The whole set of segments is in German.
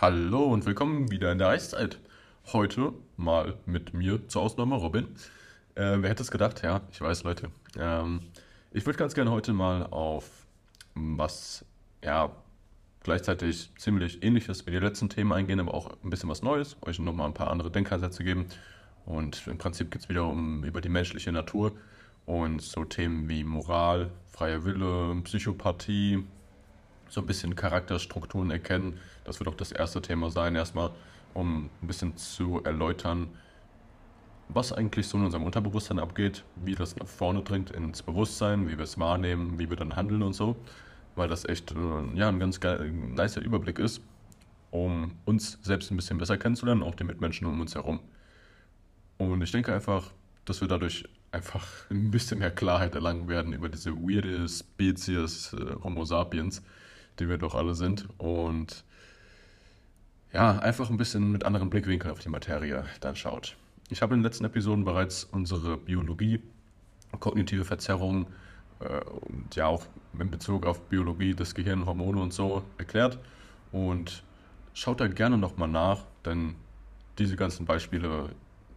Hallo und willkommen wieder in der Eiszeit. Heute mal mit mir zur Ausnahme Robin. Äh, wer hätte es gedacht? Ja, ich weiß, Leute. Ähm, ich würde ganz gerne heute mal auf was, ja, gleichzeitig ziemlich ähnliches wie die letzten Themen eingehen, aber auch ein bisschen was Neues, euch nochmal ein paar andere Denkansätze geben. Und im Prinzip geht es wieder um über die menschliche Natur und so Themen wie Moral, freier Wille, Psychopathie, so ein bisschen Charakterstrukturen erkennen. Das wird auch das erste Thema sein, erstmal, um ein bisschen zu erläutern, was eigentlich so in unserem Unterbewusstsein abgeht, wie das nach vorne dringt ins Bewusstsein, wie wir es wahrnehmen, wie wir dann handeln und so. Weil das echt äh, ja, ein ganz geil, nicer Überblick ist, um uns selbst ein bisschen besser kennenzulernen, auch die Mitmenschen um uns herum. Und ich denke einfach, dass wir dadurch einfach ein bisschen mehr Klarheit erlangen werden über diese weirde Spezies äh, Homo sapiens, die wir doch alle sind. Und ja, einfach ein bisschen mit anderen Blickwinkeln auf die Materie dann schaut. Ich habe in den letzten Episoden bereits unsere Biologie, kognitive Verzerrungen äh, und ja auch in Bezug auf Biologie, das Gehirn, Hormone und so erklärt. Und schaut da gerne nochmal nach, denn diese ganzen Beispiele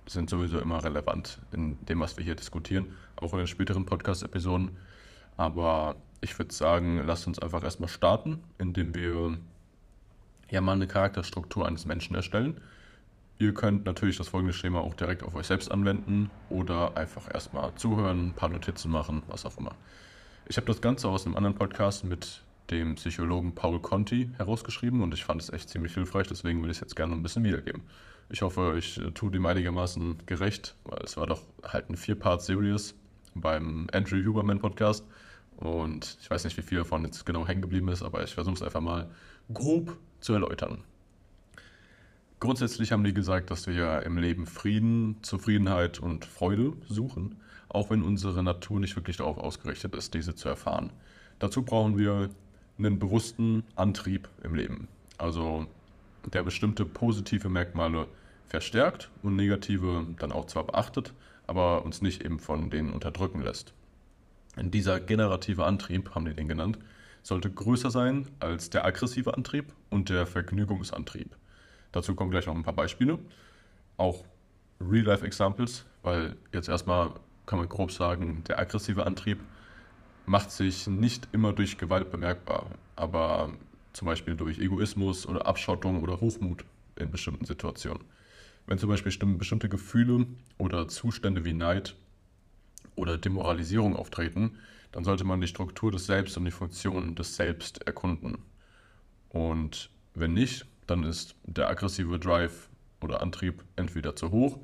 sind sowieso immer relevant in dem, was wir hier diskutieren, auch in den späteren Podcast-Episoden. Aber ich würde sagen, lasst uns einfach erstmal starten, indem wir ja mal eine Charakterstruktur eines Menschen erstellen. Ihr könnt natürlich das folgende Schema auch direkt auf euch selbst anwenden oder einfach erstmal zuhören, ein paar Notizen machen, was auch immer. Ich habe das Ganze aus einem anderen Podcast mit dem Psychologen Paul Conti herausgeschrieben und ich fand es echt ziemlich hilfreich, deswegen will ich es jetzt gerne ein bisschen wiedergeben. Ich hoffe, ich tue dem einigermaßen gerecht, weil es war doch halt ein Vier-Part-Series beim Andrew Huberman Podcast und ich weiß nicht, wie viel davon jetzt genau hängen geblieben ist, aber ich versuche es einfach mal grob zu erläutern. Grundsätzlich haben die gesagt, dass wir im Leben Frieden, Zufriedenheit und Freude suchen, auch wenn unsere Natur nicht wirklich darauf ausgerichtet ist, diese zu erfahren. Dazu brauchen wir einen bewussten Antrieb im Leben, also der bestimmte positive Merkmale verstärkt und negative dann auch zwar beachtet, aber uns nicht eben von denen unterdrücken lässt. Dieser generative Antrieb, haben die den genannt, sollte größer sein als der aggressive Antrieb und der Vergnügungsantrieb. Dazu kommen gleich noch ein paar Beispiele, auch Real-Life-Examples, weil jetzt erstmal kann man grob sagen, der aggressive Antrieb macht sich nicht immer durch Gewalt bemerkbar, aber zum Beispiel durch Egoismus oder Abschottung oder Hochmut in bestimmten Situationen. Wenn zum Beispiel bestimmte Gefühle oder Zustände wie Neid oder Demoralisierung auftreten, dann sollte man die Struktur des Selbst und die Funktion des Selbst erkunden. Und wenn nicht, dann ist der aggressive Drive oder Antrieb entweder zu hoch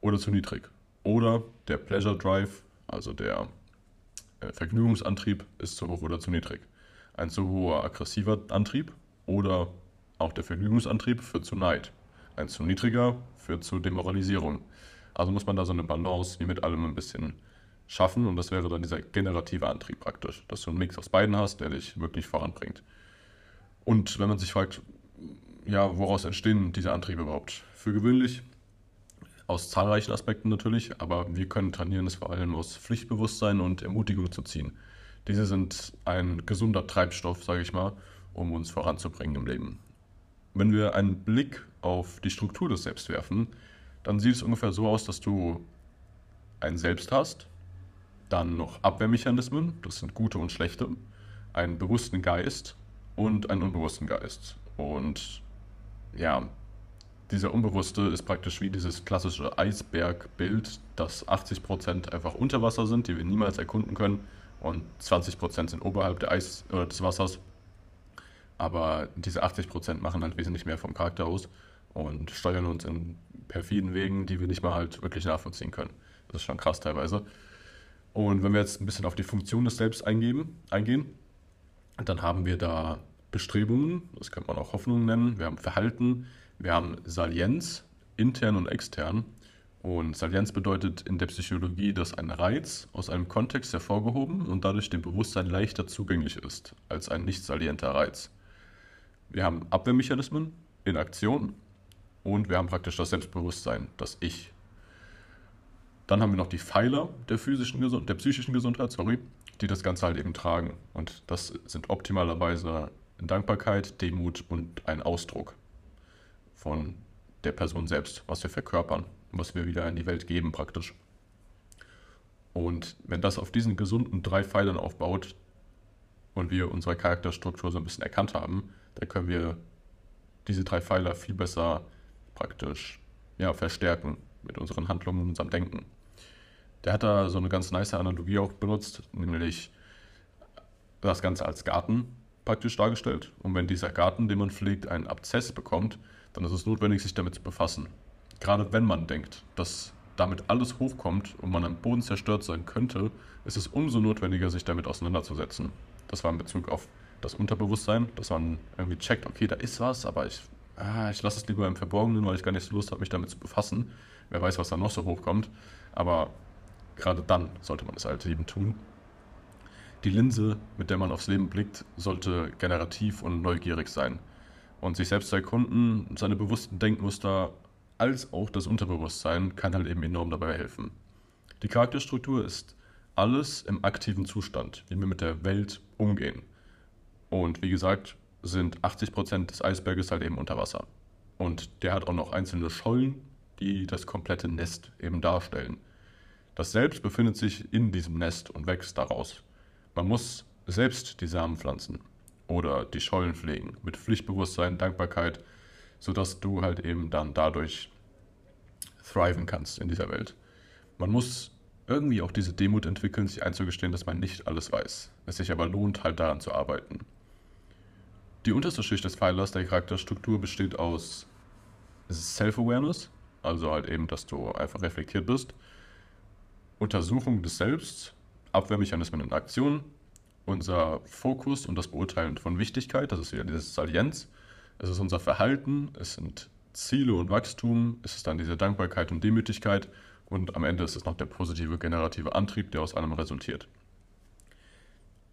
oder zu niedrig. Oder der Pleasure Drive, also der äh, Vergnügungsantrieb, ist zu hoch oder zu niedrig. Ein zu hoher aggressiver Antrieb oder auch der Vergnügungsantrieb führt zu Neid. Ein zu niedriger führt zu Demoralisierung. Also muss man da so eine Balance wie mit allem ein bisschen schaffen und das wäre dann dieser generative Antrieb praktisch, dass du einen Mix aus beiden hast, der dich wirklich voranbringt. Und wenn man sich fragt, ja, woraus entstehen diese Antriebe überhaupt? Für gewöhnlich aus zahlreichen Aspekten natürlich, aber wir können trainieren, es vor allem aus Pflichtbewusstsein und Ermutigung zu ziehen. Diese sind ein gesunder Treibstoff, sage ich mal, um uns voranzubringen im Leben. Wenn wir einen Blick auf die Struktur des Selbst werfen, dann sieht es ungefähr so aus, dass du ein Selbst hast, dann noch Abwehrmechanismen, das sind gute und schlechte, einen bewussten Geist und einen unbewussten Geist. Und ja, dieser Unbewusste ist praktisch wie dieses klassische Eisbergbild, dass 80% einfach unter Wasser sind, die wir niemals erkunden können, und 20% sind oberhalb der Eis, äh, des Wassers. Aber diese 80% machen halt wesentlich mehr vom Charakter aus und steuern uns in perfiden Wegen, die wir nicht mal halt wirklich nachvollziehen können. Das ist schon krass teilweise. Und wenn wir jetzt ein bisschen auf die Funktion des Selbst eingeben, eingehen, dann haben wir da Bestrebungen, das kann man auch Hoffnungen nennen, wir haben Verhalten, wir haben Salienz, intern und extern. Und Salienz bedeutet in der Psychologie, dass ein Reiz aus einem Kontext hervorgehoben und dadurch dem Bewusstsein leichter zugänglich ist als ein nicht salienter Reiz. Wir haben Abwehrmechanismen in Aktion und wir haben praktisch das Selbstbewusstsein, das Ich. Dann haben wir noch die Pfeiler der, physischen Gesund der psychischen Gesundheit, sorry, die das Ganze halt eben tragen. Und das sind optimalerweise Dankbarkeit, Demut und ein Ausdruck. von der Person selbst, was wir verkörpern, was wir wieder in die Welt geben praktisch. Und wenn das auf diesen gesunden drei Pfeilern aufbaut und wir unsere Charakterstruktur so ein bisschen erkannt haben, dann können wir diese drei Pfeiler viel besser praktisch ja, verstärken mit unseren Handlungen und unserem Denken. Der hat da so eine ganz nice Analogie auch benutzt, nämlich das Ganze als Garten praktisch dargestellt. Und wenn dieser Garten, den man pflegt, einen Abzess bekommt, dann ist es notwendig, sich damit zu befassen. Gerade wenn man denkt, dass damit alles hochkommt und man am Boden zerstört sein könnte, ist es umso notwendiger, sich damit auseinanderzusetzen. Das war in Bezug auf das Unterbewusstsein, dass man irgendwie checkt, okay, da ist was, aber ich, ah, ich lasse es lieber im Verborgenen, weil ich gar nicht so Lust habe, mich damit zu befassen. Wer weiß, was da noch so hochkommt. Aber gerade dann sollte man es halt eben tun. Die Linse, mit der man aufs Leben blickt, sollte generativ und neugierig sein. Und sich selbst zu erkunden, seine bewussten Denkmuster als auch das Unterbewusstsein kann halt eben enorm dabei helfen. Die Charakterstruktur ist alles im aktiven Zustand, wie wir mit der Welt umgehen. Und wie gesagt, sind 80% des Eisberges halt eben unter Wasser. Und der hat auch noch einzelne Schollen, die das komplette Nest eben darstellen. Das Selbst befindet sich in diesem Nest und wächst daraus. Man muss selbst die Samen pflanzen oder die Schollen pflegen mit Pflichtbewusstsein, Dankbarkeit, sodass du halt eben dann dadurch thriven kannst in dieser Welt. Man muss irgendwie auch diese Demut entwickeln, sich einzugestehen, dass man nicht alles weiß. Es sich aber lohnt, halt daran zu arbeiten. Die unterste Schicht des Pfeilers der Charakterstruktur besteht aus Self-Awareness, also halt eben, dass du einfach reflektiert bist, Untersuchung des Selbst, Abwehrmechanismen in Aktion, unser Fokus und das Beurteilen von Wichtigkeit, das ist wieder dieses Salienz, es ist unser Verhalten, es sind Ziele und Wachstum, es ist dann diese Dankbarkeit und Demütigkeit und am Ende ist es noch der positive generative Antrieb, der aus allem resultiert.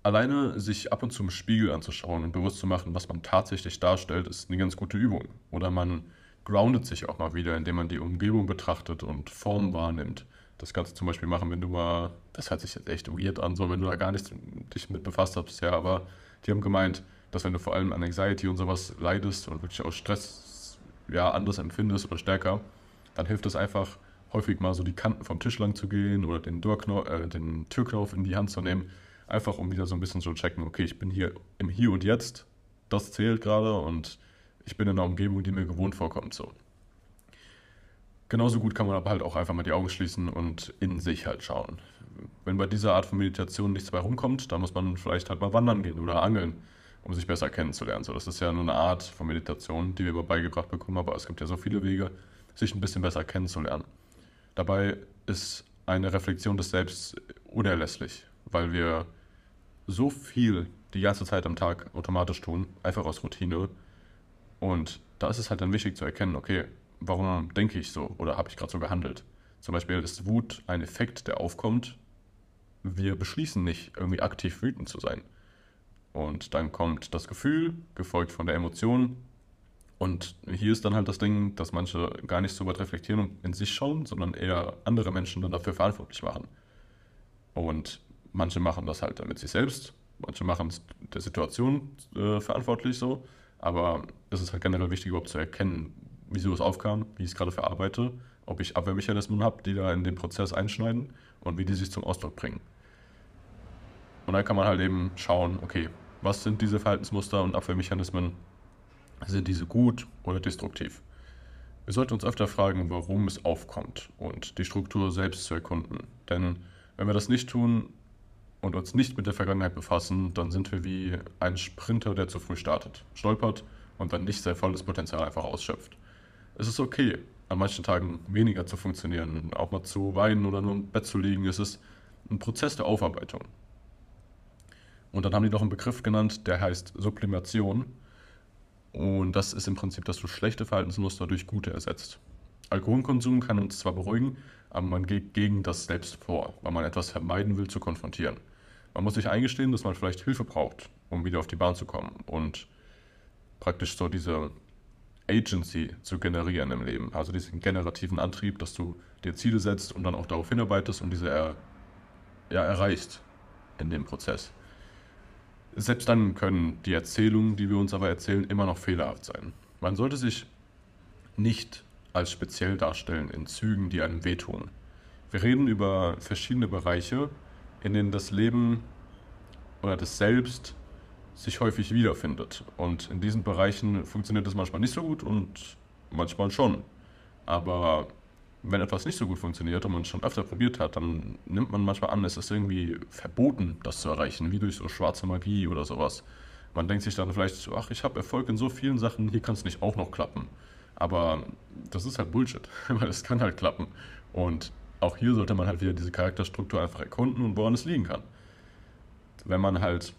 Alleine sich ab und zu im Spiegel anzuschauen und bewusst zu machen, was man tatsächlich darstellt, ist eine ganz gute Übung. Oder man groundet sich auch mal wieder, indem man die Umgebung betrachtet und Form wahrnimmt. Das kannst du zum Beispiel machen, wenn du mal, das hört sich jetzt echt weird an, so wenn du da gar nicht dich mit befasst hast bisher, aber die haben gemeint, dass wenn du vor allem an Anxiety und sowas leidest und wirklich auch Stress ja, anders empfindest oder stärker, dann hilft es einfach, häufig mal so die Kanten vom Tisch lang zu gehen oder den, äh, den Türknauf in die Hand zu nehmen, einfach um wieder so ein bisschen zu checken, okay, ich bin hier im Hier und Jetzt, das zählt gerade und ich bin in einer Umgebung, die mir gewohnt vorkommt. So. Genauso gut kann man aber halt auch einfach mal die Augen schließen und in sich halt schauen. Wenn bei dieser Art von Meditation nichts mehr rumkommt, dann muss man vielleicht halt mal wandern gehen oder angeln um sich besser kennenzulernen. So, das ist ja nur eine Art von Meditation, die wir beigebracht bekommen, aber es gibt ja so viele Wege, sich ein bisschen besser kennenzulernen. Dabei ist eine Reflexion des Selbst unerlässlich, weil wir so viel die ganze Zeit am Tag automatisch tun, einfach aus Routine. Und da ist es halt dann wichtig zu erkennen, okay, warum denke ich so oder habe ich gerade so gehandelt? Zum Beispiel ist Wut ein Effekt, der aufkommt. Wir beschließen nicht, irgendwie aktiv wütend zu sein. Und dann kommt das Gefühl, gefolgt von der Emotion. Und hier ist dann halt das Ding, dass manche gar nicht so weit reflektieren und in sich schauen, sondern eher andere Menschen dann dafür verantwortlich machen. Und manche machen das halt dann mit sich selbst, manche machen es der Situation äh, verantwortlich so. Aber es ist halt generell wichtig, überhaupt zu erkennen, wieso es aufkam, wie ich es gerade verarbeite, ob ich Abwehrmechanismen habe, die da in den Prozess einschneiden und wie die sich zum Ausdruck bringen. Und dann kann man halt eben schauen, okay, was sind diese Verhaltensmuster und Abwehrmechanismen? Sind diese gut oder destruktiv? Wir sollten uns öfter fragen, warum es aufkommt und die Struktur selbst zu erkunden. Denn wenn wir das nicht tun und uns nicht mit der Vergangenheit befassen, dann sind wir wie ein Sprinter, der zu früh startet, stolpert und dann nicht sein volles Potenzial einfach ausschöpft. Es ist okay, an manchen Tagen weniger zu funktionieren, auch mal zu weinen oder nur im Bett zu liegen. Es ist ein Prozess der Aufarbeitung. Und dann haben die noch einen Begriff genannt, der heißt Sublimation. Und das ist im Prinzip, dass du schlechte Verhaltensmuster durch gute ersetzt. Alkoholkonsum kann uns zwar beruhigen, aber man geht gegen das selbst vor, weil man etwas vermeiden will zu konfrontieren. Man muss sich eingestehen, dass man vielleicht Hilfe braucht, um wieder auf die Bahn zu kommen und praktisch so diese Agency zu generieren im Leben. Also diesen generativen Antrieb, dass du dir Ziele setzt und dann auch darauf hinarbeitest und diese er, ja, erreichst in dem Prozess. Selbst dann können die Erzählungen, die wir uns aber erzählen, immer noch fehlerhaft sein. Man sollte sich nicht als speziell darstellen in Zügen, die einem wehtun. Wir reden über verschiedene Bereiche, in denen das Leben oder das Selbst sich häufig wiederfindet. Und in diesen Bereichen funktioniert das manchmal nicht so gut und manchmal schon. Aber wenn etwas nicht so gut funktioniert und man es schon öfter probiert hat, dann nimmt man manchmal an, es ist irgendwie verboten, das zu erreichen, wie durch so schwarze Magie oder sowas. Man denkt sich dann vielleicht so, ach, ich habe Erfolg in so vielen Sachen, hier kann es nicht auch noch klappen. Aber das ist halt Bullshit, weil es kann halt klappen. Und auch hier sollte man halt wieder diese Charakterstruktur einfach erkunden und woran es liegen kann. Wenn man halt,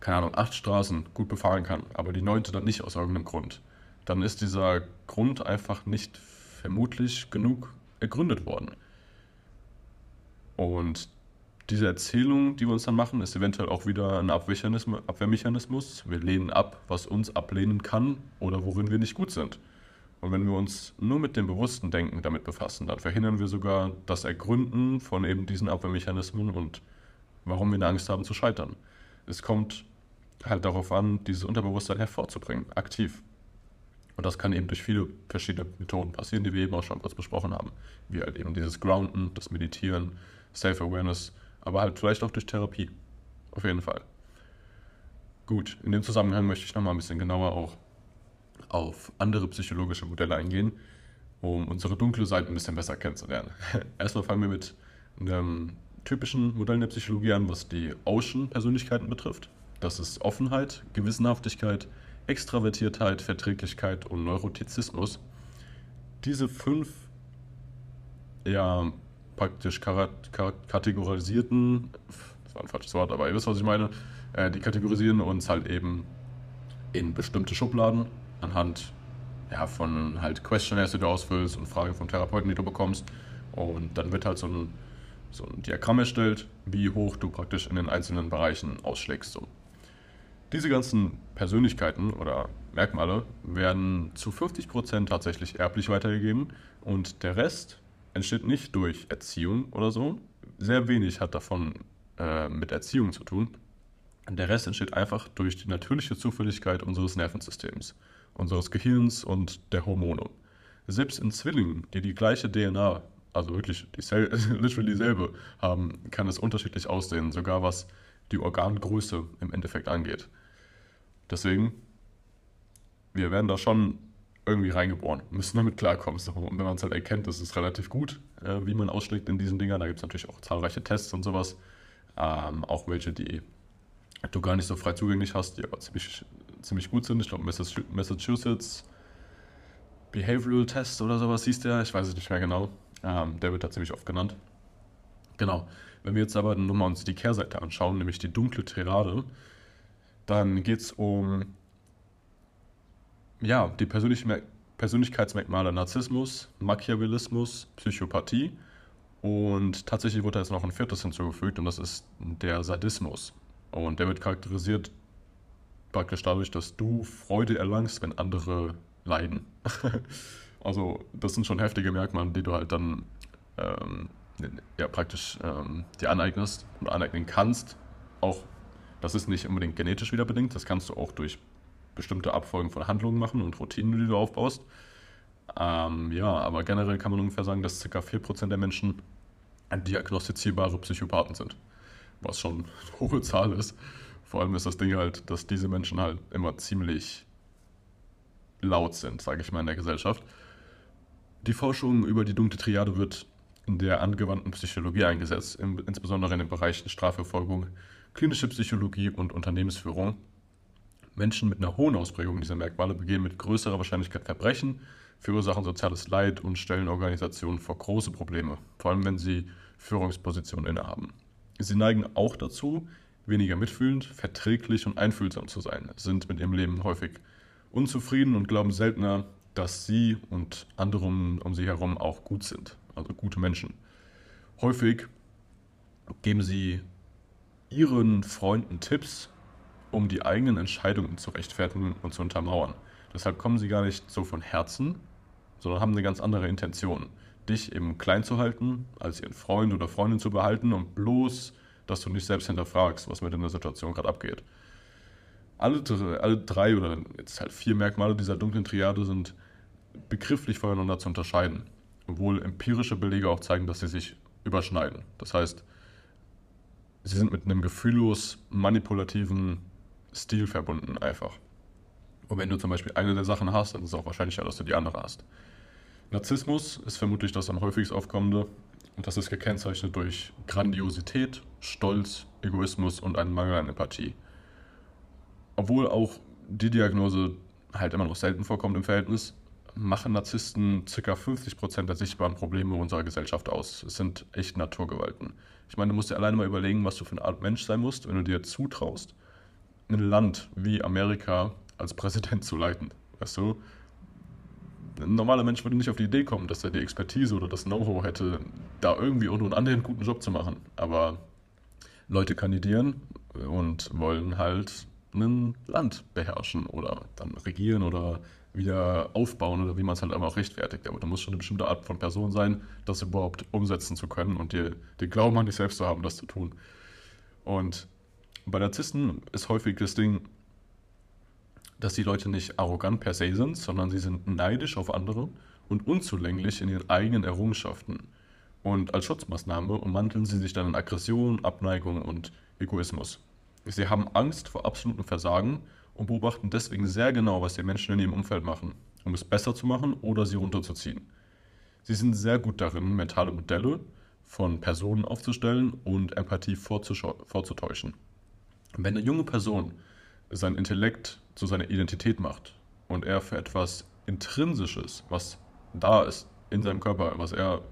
keine Ahnung, acht Straßen gut befahren kann, aber die neunte dann nicht aus irgendeinem Grund, dann ist dieser Grund einfach nicht vermutlich genug ergründet worden. Und diese Erzählung, die wir uns dann machen, ist eventuell auch wieder ein Abwehrmechanismus. Wir lehnen ab, was uns ablehnen kann oder worin wir nicht gut sind. Und wenn wir uns nur mit dem bewussten Denken damit befassen, dann verhindern wir sogar das Ergründen von eben diesen Abwehrmechanismen und warum wir eine Angst haben zu scheitern. Es kommt halt darauf an, dieses Unterbewusstsein hervorzubringen, aktiv. Und das kann eben durch viele verschiedene Methoden passieren, die wir eben auch schon kurz besprochen haben. Wie halt eben dieses Grounden, das Meditieren, Self-Awareness, aber halt vielleicht auch durch Therapie. Auf jeden Fall. Gut, in dem Zusammenhang möchte ich nochmal ein bisschen genauer auch auf andere psychologische Modelle eingehen, um unsere dunkle Seite ein bisschen besser kennenzulernen. Erstmal fangen wir mit einem typischen Modell der Psychologie an, was die Ocean-Persönlichkeiten betrifft. Das ist Offenheit, Gewissenhaftigkeit, Extravertiertheit, Verträglichkeit und Neurotizismus. Diese fünf ja, praktisch kategorisierten, das war ein falsches Wort, aber ihr wisst, was ich meine, äh, die kategorisieren uns halt eben in bestimmte Schubladen anhand ja, von halt Questionnaires, die du ausfüllst und Fragen vom Therapeuten, die du bekommst. Und dann wird halt so ein, so ein Diagramm erstellt, wie hoch du praktisch in den einzelnen Bereichen ausschlägst. So. Diese ganzen Persönlichkeiten oder Merkmale werden zu 50% tatsächlich erblich weitergegeben und der Rest entsteht nicht durch Erziehung oder so. Sehr wenig hat davon äh, mit Erziehung zu tun. Der Rest entsteht einfach durch die natürliche Zufälligkeit unseres Nervensystems unseres Gehirns und der Hormone. Selbst in Zwillingen, die die gleiche DNA, also wirklich die literally dieselbe haben, kann es unterschiedlich aussehen, sogar was die Organgröße im Endeffekt angeht. Deswegen, wir werden da schon irgendwie reingeboren, müssen damit klarkommen. Und wenn man es halt erkennt, das ist relativ gut, äh, wie man ausschlägt in diesen Dingern. Da gibt es natürlich auch zahlreiche Tests und sowas. Ähm, auch welche, die du gar nicht so frei zugänglich hast, die aber ziemlich ziemlich gut sind. Ich glaube, Massachusetts Behavioral Test oder sowas hieß der. Ich weiß es nicht mehr genau. Ähm, der wird da ziemlich oft genannt. Genau. Wenn wir jetzt aber nochmal uns die Kehrseite anschauen, nämlich die dunkle Tirade, dann geht es um ja, die Persönlichkeitsmerkmale Narzissmus, Machiavellismus, Psychopathie und tatsächlich wurde da jetzt noch ein viertes hinzugefügt und das ist der Sadismus. Und der wird charakterisiert praktisch dadurch, dass du Freude erlangst, wenn andere leiden. also das sind schon heftige Merkmale, die du halt dann ähm, ja, praktisch ähm, dir aneignest und aneignen kannst. Auch das ist nicht unbedingt genetisch wieder bedingt, das kannst du auch durch bestimmte Abfolgen von Handlungen machen und Routinen, die du aufbaust. Ähm, ja, aber generell kann man ungefähr sagen, dass ca. 4% der Menschen diagnostizierbare Psychopathen sind. Was schon eine hohe Zahl ist. Vor allem ist das Ding halt, dass diese Menschen halt immer ziemlich laut sind, sage ich mal, in der Gesellschaft. Die Forschung über die dunkle Triade wird in der angewandten Psychologie eingesetzt, insbesondere in den Bereichen Strafverfolgung, klinische Psychologie und Unternehmensführung. Menschen mit einer hohen Ausprägung dieser Merkmale begehen mit größerer Wahrscheinlichkeit Verbrechen, verursachen soziales Leid und stellen Organisationen vor große Probleme, vor allem wenn sie Führungspositionen innehaben. Sie neigen auch dazu, weniger mitfühlend, verträglich und einfühlsam zu sein, sind mit ihrem Leben häufig unzufrieden und glauben seltener, dass sie und andere um, sie herum auch gut sind, also gute Menschen. Häufig geben sie ihren Freunden Tipps, um die eigenen Entscheidungen zu rechtfertigen und zu untermauern. Deshalb kommen sie gar nicht so von Herzen, sondern haben eine ganz andere Intention. Dich eben klein zu halten, als ihren Freund oder Freundin zu behalten und bloß dass du nicht selbst hinterfragst, was mit in der Situation gerade abgeht. Alle, alle drei oder jetzt halt vier Merkmale dieser dunklen Triade sind begrifflich voneinander zu unterscheiden, obwohl empirische Belege auch zeigen, dass sie sich überschneiden. Das heißt, sie sind mit einem gefühllos manipulativen Stil verbunden einfach. Und wenn du zum Beispiel eine der Sachen hast, dann ist es auch wahrscheinlicher, dass du die andere hast. Narzissmus ist vermutlich das am häufigst aufkommende und das ist gekennzeichnet durch Grandiosität, Stolz, Egoismus und einen Mangel an Empathie. Obwohl auch die Diagnose halt immer noch selten vorkommt im Verhältnis, machen Narzissten ca. 50% der sichtbaren Probleme unserer Gesellschaft aus. Es sind echt Naturgewalten. Ich meine, du musst dir alleine mal überlegen, was du für eine Art Mensch sein musst, wenn du dir zutraust, ein Land wie Amerika als Präsident zu leiten. Weißt du? Ein normaler Mensch würde nicht auf die Idee kommen, dass er die Expertise oder das Know-how hätte, da irgendwie und einen guten Job zu machen. Aber Leute kandidieren und wollen halt ein Land beherrschen oder dann regieren oder wieder aufbauen oder wie man es halt einfach rechtfertigt. Aber da muss schon eine bestimmte Art von Person sein, das überhaupt umsetzen zu können und dir den Glauben an dich selbst zu haben, das zu tun. Und bei Narzissten ist häufig das Ding, dass die Leute nicht arrogant per se sind, sondern sie sind neidisch auf andere und unzulänglich in ihren eigenen Errungenschaften. Und als Schutzmaßnahme ummanteln sie sich dann in Aggression, Abneigung und Egoismus. Sie haben Angst vor absolutem Versagen und beobachten deswegen sehr genau, was die Menschen in ihrem Umfeld machen, um es besser zu machen oder sie runterzuziehen. Sie sind sehr gut darin, mentale Modelle von Personen aufzustellen und Empathie vorzutäuschen. Wenn eine junge Person sein Intellekt zu seiner Identität macht und er für etwas Intrinsisches, was da ist in seinem Körper, was er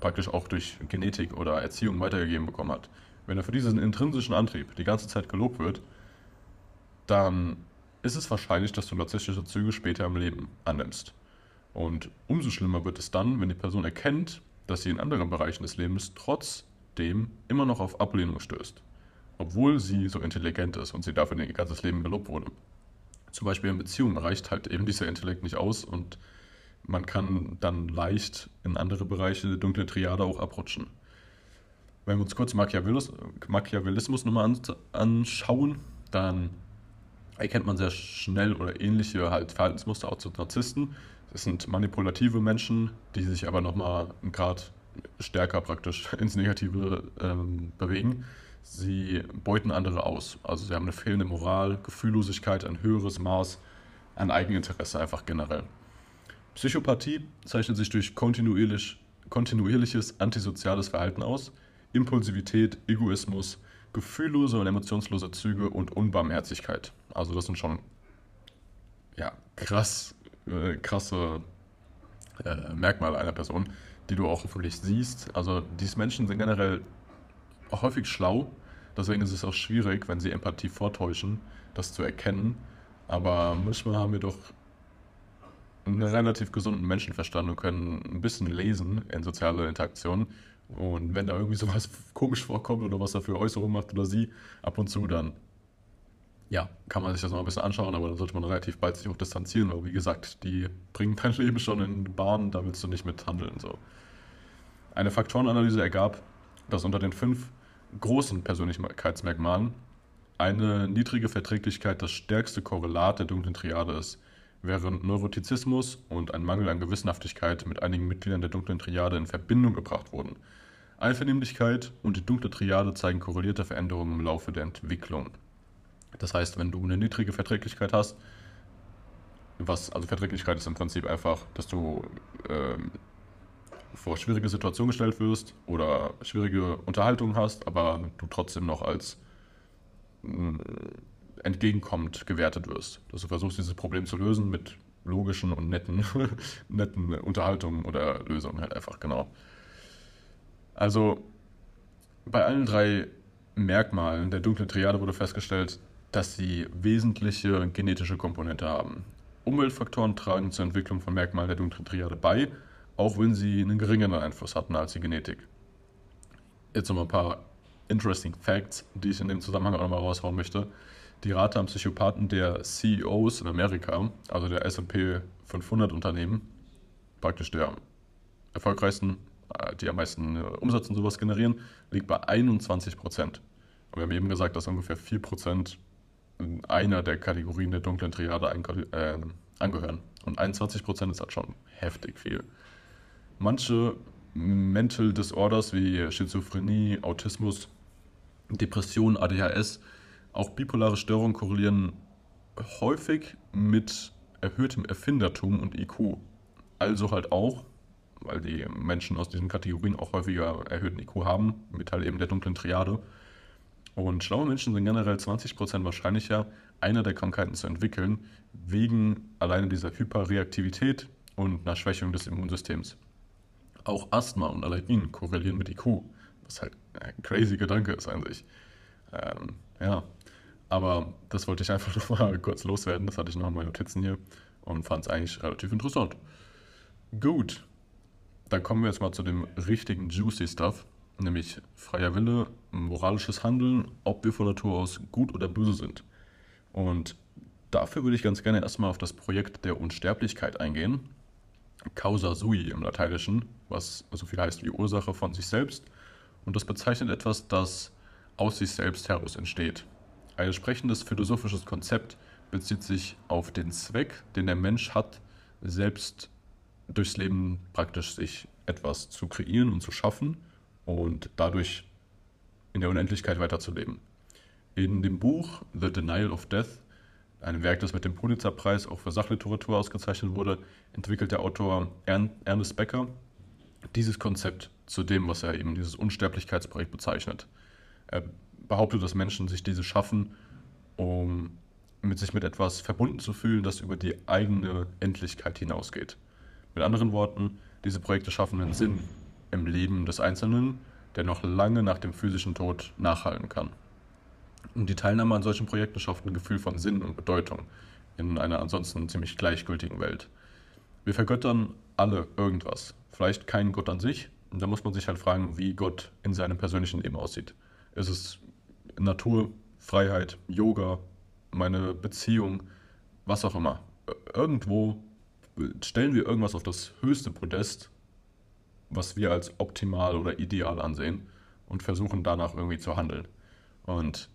praktisch auch durch Genetik oder Erziehung weitergegeben bekommen hat, wenn er für diesen intrinsischen Antrieb die ganze Zeit gelobt wird, dann ist es wahrscheinlich, dass du narzisstische Züge später im Leben annimmst. Und umso schlimmer wird es dann, wenn die Person erkennt, dass sie in anderen Bereichen des Lebens trotzdem immer noch auf Ablehnung stößt obwohl sie so intelligent ist und sie dafür ihr ganzes Leben gelobt wurde. Zum Beispiel in Beziehungen reicht halt eben dieser Intellekt nicht aus und man kann dann leicht in andere Bereiche der dunklen Triade auch abrutschen. Wenn wir uns kurz Machiavellismus, nochmal anschauen, dann erkennt man sehr schnell oder ähnliche halt Verhaltensmuster auch zu Narzissten. Das sind manipulative Menschen, die sich aber nochmal einen Grad stärker praktisch ins Negative ähm, bewegen. Sie beuten andere aus. Also sie haben eine fehlende Moral, Gefühllosigkeit, ein höheres Maß an Eigeninteresse einfach generell. Psychopathie zeichnet sich durch kontinuierlich, kontinuierliches antisoziales Verhalten aus, Impulsivität, Egoismus, gefühllose und emotionslose Züge und Unbarmherzigkeit. Also das sind schon ja, krass, äh, krasse äh, Merkmale einer Person, die du auch hoffentlich siehst. Also diese Menschen sind generell häufig schlau. Deswegen ist es auch schwierig, wenn sie Empathie vortäuschen, das zu erkennen. Aber manchmal haben wir doch einen relativ gesunden Menschenverstand und können ein bisschen lesen in soziale Interaktionen. Und wenn da irgendwie sowas komisch vorkommt oder was er für Äußerungen macht oder sie, ab und zu, dann ja, kann man sich das noch ein bisschen anschauen, aber dann sollte man relativ bald sich auch distanzieren, weil wie gesagt, die bringen dein Leben schon in Bahn, da willst du nicht mit handeln. So. Eine Faktorenanalyse ergab, dass unter den fünf großen Persönlichkeitsmerkmalen eine niedrige Verträglichkeit das stärkste Korrelat der dunklen Triade ist, während Neurotizismus und ein Mangel an Gewissenhaftigkeit mit einigen Mitgliedern der dunklen Triade in Verbindung gebracht wurden. Einvernehmlichkeit und die dunkle Triade zeigen korrelierte Veränderungen im Laufe der Entwicklung. Das heißt, wenn du eine niedrige Verträglichkeit hast, was, also Verträglichkeit ist im Prinzip einfach, dass du ähm, vor schwierige Situationen gestellt wirst oder schwierige Unterhaltungen hast, aber du trotzdem noch als äh, entgegenkommend gewertet wirst. Dass du versuchst, dieses Problem zu lösen mit logischen und netten, netten Unterhaltungen oder Lösungen halt einfach, genau. Also bei allen drei Merkmalen der dunklen Triade wurde festgestellt, dass sie wesentliche genetische Komponente haben. Umweltfaktoren tragen zur Entwicklung von Merkmalen der dunklen Triade bei, auch wenn sie einen geringeren Einfluss hatten als die Genetik. Jetzt noch ein paar interesting Facts, die ich in dem Zusammenhang auch nochmal raushauen möchte. Die Rate an Psychopathen der CEOs in Amerika, also der S&P 500 Unternehmen, praktisch der erfolgreichsten, äh, die am meisten äh, Umsatz und sowas generieren, liegt bei 21 Prozent. Und wir haben eben gesagt, dass ungefähr 4 Prozent in einer der Kategorien der dunklen Triade angehören. Und 21% ist halt schon heftig viel. Manche Mental Disorders wie Schizophrenie, Autismus, Depression, ADHS, auch bipolare Störungen korrelieren häufig mit erhöhtem Erfindertum und IQ. Also halt auch, weil die Menschen aus diesen Kategorien auch häufiger erhöhten IQ haben, mit halt eben der dunklen Triade. Und schlaue Menschen sind generell 20% wahrscheinlicher, eine der Krankheiten zu entwickeln, wegen alleine dieser Hyperreaktivität und einer Schwächung des Immunsystems. Auch Asthma und Allergien korrelieren mit IQ, was halt ein crazy Gedanke ist an sich. Ähm, ja, aber das wollte ich einfach noch mal kurz loswerden. Das hatte ich noch in meinen Notizen hier und fand es eigentlich relativ interessant. Gut, dann kommen wir jetzt mal zu dem richtigen juicy Stuff, nämlich freier Wille, moralisches Handeln, ob wir von Natur aus gut oder böse sind. Und dafür würde ich ganz gerne erstmal auf das Projekt der Unsterblichkeit eingehen. Causa sui im Lateinischen, was so viel heißt wie Ursache von sich selbst. Und das bezeichnet etwas, das aus sich selbst heraus entsteht. Ein sprechendes philosophisches Konzept bezieht sich auf den Zweck, den der Mensch hat, selbst durchs Leben praktisch sich etwas zu kreieren und zu schaffen und dadurch in der Unendlichkeit weiterzuleben. In dem Buch The Denial of Death, einem Werk, das mit dem Pulitzerpreis auch für Sachliteratur ausgezeichnet wurde, entwickelt der Autor Ernest Becker dieses Konzept zu dem, was er eben dieses Unsterblichkeitsprojekt bezeichnet. Er behauptet, dass Menschen sich diese schaffen, um mit sich mit etwas verbunden zu fühlen, das über die eigene Endlichkeit hinausgeht. Mit anderen Worten, diese Projekte schaffen einen Sinn im Leben des Einzelnen, der noch lange nach dem physischen Tod nachhallen kann. Und die Teilnahme an solchen Projekten schafft ein Gefühl von Sinn und Bedeutung in einer ansonsten ziemlich gleichgültigen Welt. Wir vergöttern alle irgendwas. Vielleicht keinen Gott an sich. Und da muss man sich halt fragen, wie Gott in seinem persönlichen Leben aussieht. Ist es Natur, Freiheit, Yoga, meine Beziehung, was auch immer. Irgendwo stellen wir irgendwas auf das höchste Podest, was wir als optimal oder ideal ansehen und versuchen danach irgendwie zu handeln. Und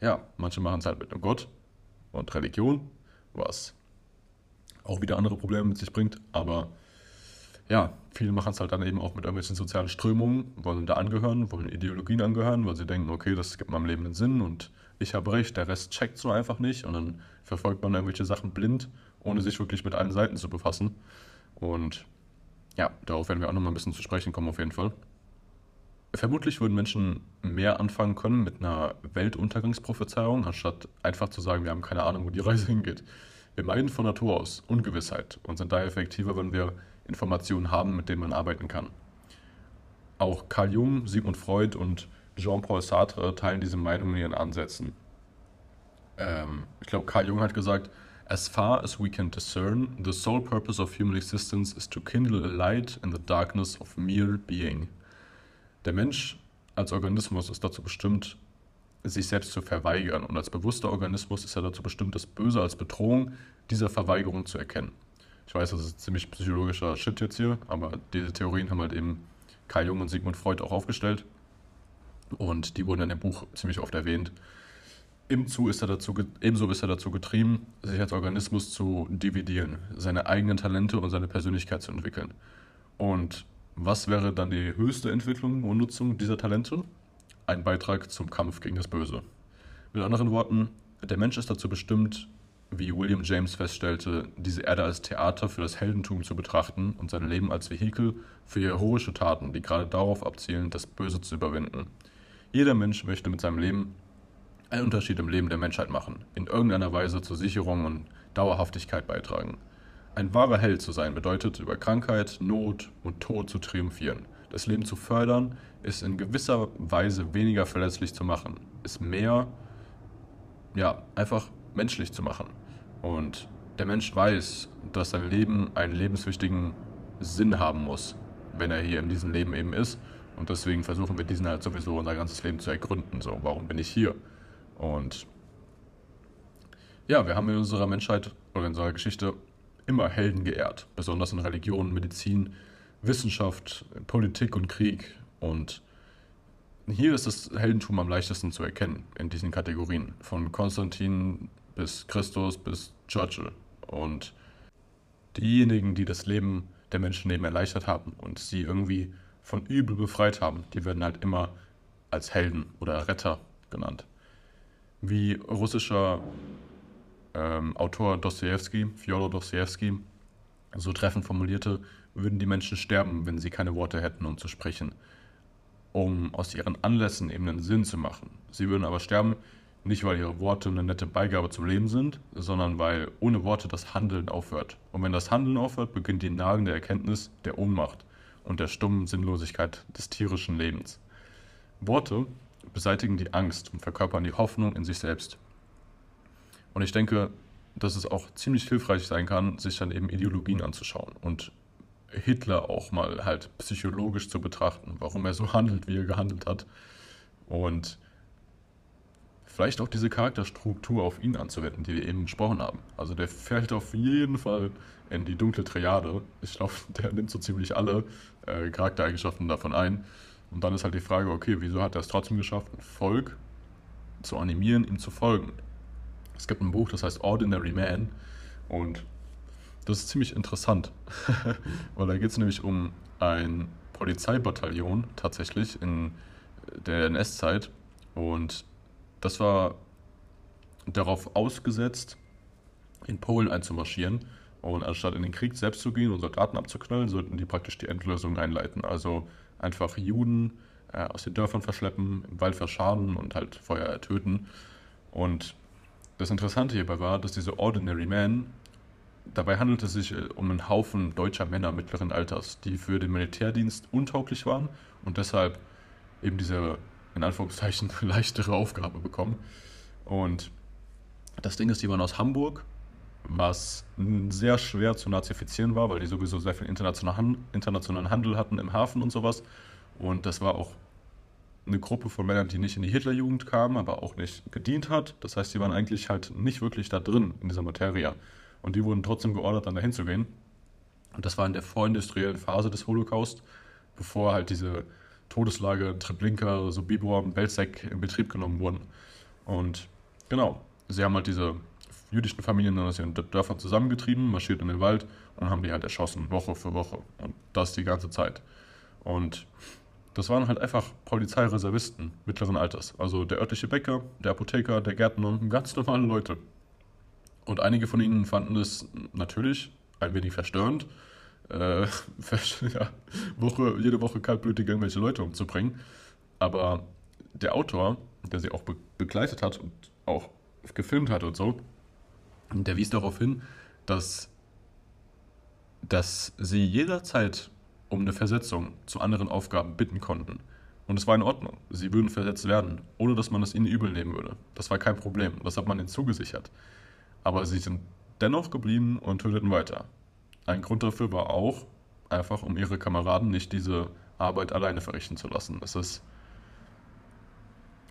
ja, manche machen es halt mit einem Gott und Religion, was auch wieder andere Probleme mit sich bringt, aber ja, viele machen es halt dann eben auch mit irgendwelchen sozialen Strömungen, wollen da angehören, wollen Ideologien angehören, weil sie denken, okay, das gibt meinem Leben einen Sinn und ich habe recht, der Rest checkt so einfach nicht und dann verfolgt man irgendwelche Sachen blind, ohne sich wirklich mit allen Seiten zu befassen. Und ja, darauf werden wir auch nochmal ein bisschen zu sprechen kommen auf jeden Fall. Vermutlich würden Menschen mehr anfangen können mit einer Weltuntergangsprophezeiung, anstatt einfach zu sagen, wir haben keine Ahnung, wo die Reise hingeht. Wir meiden von Natur aus Ungewissheit und sind daher effektiver, wenn wir Informationen haben, mit denen man arbeiten kann. Auch Carl Jung, Sigmund Freud und Jean-Paul Sartre teilen diese Meinung in ihren Ansätzen. Ähm, ich glaube, Carl Jung hat gesagt, As far as we can discern, the sole purpose of human existence is to kindle a light in the darkness of mere being. Der Mensch als Organismus ist dazu bestimmt, sich selbst zu verweigern. Und als bewusster Organismus ist er dazu bestimmt, das Böse als Bedrohung dieser Verweigerung zu erkennen. Ich weiß, das ist ziemlich psychologischer Shit jetzt hier, aber diese Theorien haben halt eben Karl Jung und Sigmund Freud auch aufgestellt. Und die wurden in dem Buch ziemlich oft erwähnt. Ebenso ist, er dazu, ebenso ist er dazu getrieben, sich als Organismus zu dividieren, seine eigenen Talente und seine Persönlichkeit zu entwickeln. Und was wäre dann die höchste Entwicklung und Nutzung dieser Talente? Ein Beitrag zum Kampf gegen das Böse. Mit anderen Worten, der Mensch ist dazu bestimmt, wie William James feststellte, diese Erde als Theater für das Heldentum zu betrachten und sein Leben als Vehikel für heroische Taten, die gerade darauf abzielen, das Böse zu überwinden. Jeder Mensch möchte mit seinem Leben einen Unterschied im Leben der Menschheit machen, in irgendeiner Weise zur Sicherung und Dauerhaftigkeit beitragen. Ein wahrer Held zu sein bedeutet, über Krankheit, Not und Tod zu triumphieren. Das Leben zu fördern, ist in gewisser Weise weniger verletzlich zu machen, ist mehr, ja, einfach menschlich zu machen. Und der Mensch weiß, dass sein Leben einen lebenswichtigen Sinn haben muss, wenn er hier in diesem Leben eben ist. Und deswegen versuchen wir diesen halt sowieso unser ganzes Leben zu ergründen. So, warum bin ich hier? Und ja, wir haben in unserer Menschheit oder in unserer Geschichte immer Helden geehrt, besonders in Religion, Medizin, Wissenschaft, Politik und Krieg. Und hier ist das Heldentum am leichtesten zu erkennen in diesen Kategorien. Von Konstantin bis Christus bis Churchill Und diejenigen, die das Leben der Menschen eben erleichtert haben und sie irgendwie von Übel befreit haben, die werden halt immer als Helden oder Retter genannt. Wie russischer ähm, Autor Dostoevsky, Fjodor Dostoevsky, so treffend formulierte, würden die Menschen sterben, wenn sie keine Worte hätten, um zu sprechen, um aus ihren Anlässen eben einen Sinn zu machen. Sie würden aber sterben, nicht weil ihre Worte eine nette Beigabe zum Leben sind, sondern weil ohne Worte das Handeln aufhört. Und wenn das Handeln aufhört, beginnt die nagende Erkenntnis der Ohnmacht und der stummen Sinnlosigkeit des tierischen Lebens. Worte beseitigen die Angst und verkörpern die Hoffnung in sich selbst. Und ich denke, dass es auch ziemlich hilfreich sein kann, sich dann eben Ideologien anzuschauen und Hitler auch mal halt psychologisch zu betrachten, warum er so handelt, wie er gehandelt hat. Und vielleicht auch diese Charakterstruktur auf ihn anzuwenden, die wir eben besprochen haben. Also der fällt auf jeden Fall in die dunkle Triade. Ich glaube, der nimmt so ziemlich alle äh, Charaktereigenschaften davon ein. Und dann ist halt die Frage, okay, wieso hat er es trotzdem geschafft, ein Volk zu animieren, ihm zu folgen? Es gibt ein Buch, das heißt Ordinary Man. Und das ist ziemlich interessant, weil da geht es nämlich um ein Polizeibataillon tatsächlich in der NS-Zeit. Und das war darauf ausgesetzt, in Polen einzumarschieren. Und anstatt in den Krieg selbst zu gehen und Soldaten abzuknallen, sollten die praktisch die Endlösung einleiten. Also einfach Juden äh, aus den Dörfern verschleppen, im Wald verschaden und halt Feuer töten. Und das Interessante hierbei war, dass diese Ordinary Men, dabei handelte es sich äh, um einen Haufen deutscher Männer mittleren Alters, die für den Militärdienst untauglich waren und deshalb eben diese in Anführungszeichen leichtere Aufgabe bekommen. Und das Ding ist, die waren aus Hamburg, was sehr schwer zu nazifizieren war, weil die sowieso sehr viel internationalen Handel hatten im Hafen und sowas. Und das war auch eine Gruppe von Männern, die nicht in die Hitlerjugend kamen, aber auch nicht gedient hat. Das heißt, die waren eigentlich halt nicht wirklich da drin in dieser Materie. Und die wurden trotzdem geordert, dann dahin zu gehen. Und das war in der vorindustriellen Phase des Holocaust, bevor halt diese Todeslage Treblinka, Sobibor Belzec in Betrieb genommen wurden. Und genau, sie haben halt diese jüdischen Familien aus ihren Dörfern zusammengetrieben, marschiert in den Wald und haben die halt erschossen, Woche für Woche. Und das die ganze Zeit. Und das waren halt einfach Polizeireservisten mittleren Alters. Also der örtliche Bäcker, der Apotheker, der Gärtner, ganz normale Leute. Und einige von ihnen fanden es natürlich ein wenig verstörend, äh, Woche, jede Woche kaltblütig irgendwelche Leute umzubringen. Aber der Autor, der sie auch be begleitet hat und auch gefilmt hat und so, der wies darauf hin, dass, dass sie jederzeit um eine Versetzung zu anderen Aufgaben bitten konnten. Und es war in Ordnung. Sie würden versetzt werden, ohne dass man es ihnen übel nehmen würde. Das war kein Problem. Das hat man ihnen zugesichert. Aber sie sind dennoch geblieben und töteten weiter. Ein Grund dafür war auch, einfach um ihre Kameraden nicht diese Arbeit alleine verrichten zu lassen. Das ist,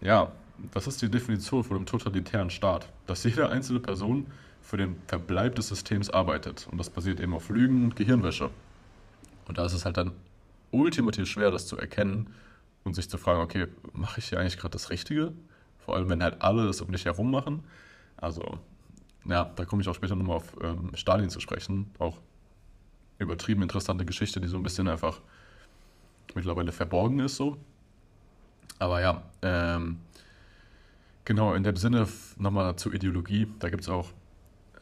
ja, das ist die Definition von einem totalitären Staat, dass jede einzelne Person für den Verbleib des Systems arbeitet. Und das basiert eben auf Lügen und Gehirnwäsche. Und da ist es halt dann ultimativ schwer, das zu erkennen und sich zu fragen, okay, mache ich hier eigentlich gerade das Richtige? Vor allem, wenn halt alle das um dich herum machen. Also, ja, da komme ich auch später nochmal auf ähm, Stalin zu sprechen. Auch übertrieben interessante Geschichte, die so ein bisschen einfach mittlerweile verborgen ist so. Aber ja, ähm, genau, in dem Sinne nochmal zur Ideologie, da gibt es auch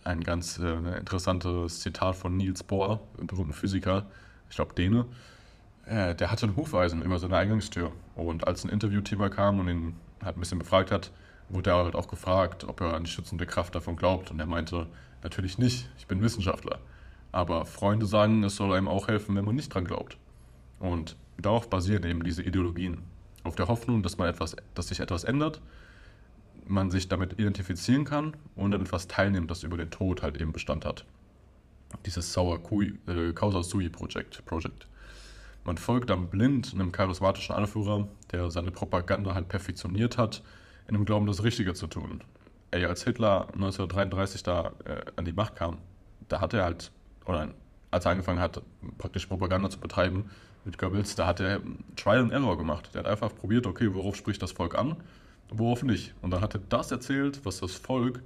ein ganz äh, interessantes Zitat von Niels Bohr, einem berühmten Physiker, ich glaube Däne. Äh, der hatte ein Hufeisen über seine Eingangstür. Und als ein Interviewthema kam und ihn halt ein bisschen befragt hat, wurde er halt auch gefragt, ob er an die schützende Kraft davon glaubt. Und er meinte, natürlich nicht, ich bin Wissenschaftler. Aber Freunde sagen, es soll einem auch helfen, wenn man nicht dran glaubt. Und darauf basieren eben diese Ideologien. Auf der Hoffnung, dass, man etwas, dass sich etwas ändert, man sich damit identifizieren kann und an etwas teilnimmt, das über den Tod halt eben Bestand hat. Dieses Sauer äh, Causa Sui Project, Project. Man folgt dann blind einem charismatischen Anführer, der seine Propaganda halt perfektioniert hat, in dem Glauben, das Richtige zu tun. Ey, als Hitler 1933 da äh, an die Macht kam, da hat er halt oder als er angefangen hat, praktisch Propaganda zu betreiben mit Goebbels, da hat er Trial and Error gemacht. Der hat einfach probiert, okay, worauf spricht das Volk an, worauf nicht. Und dann hat er das erzählt, was das Volk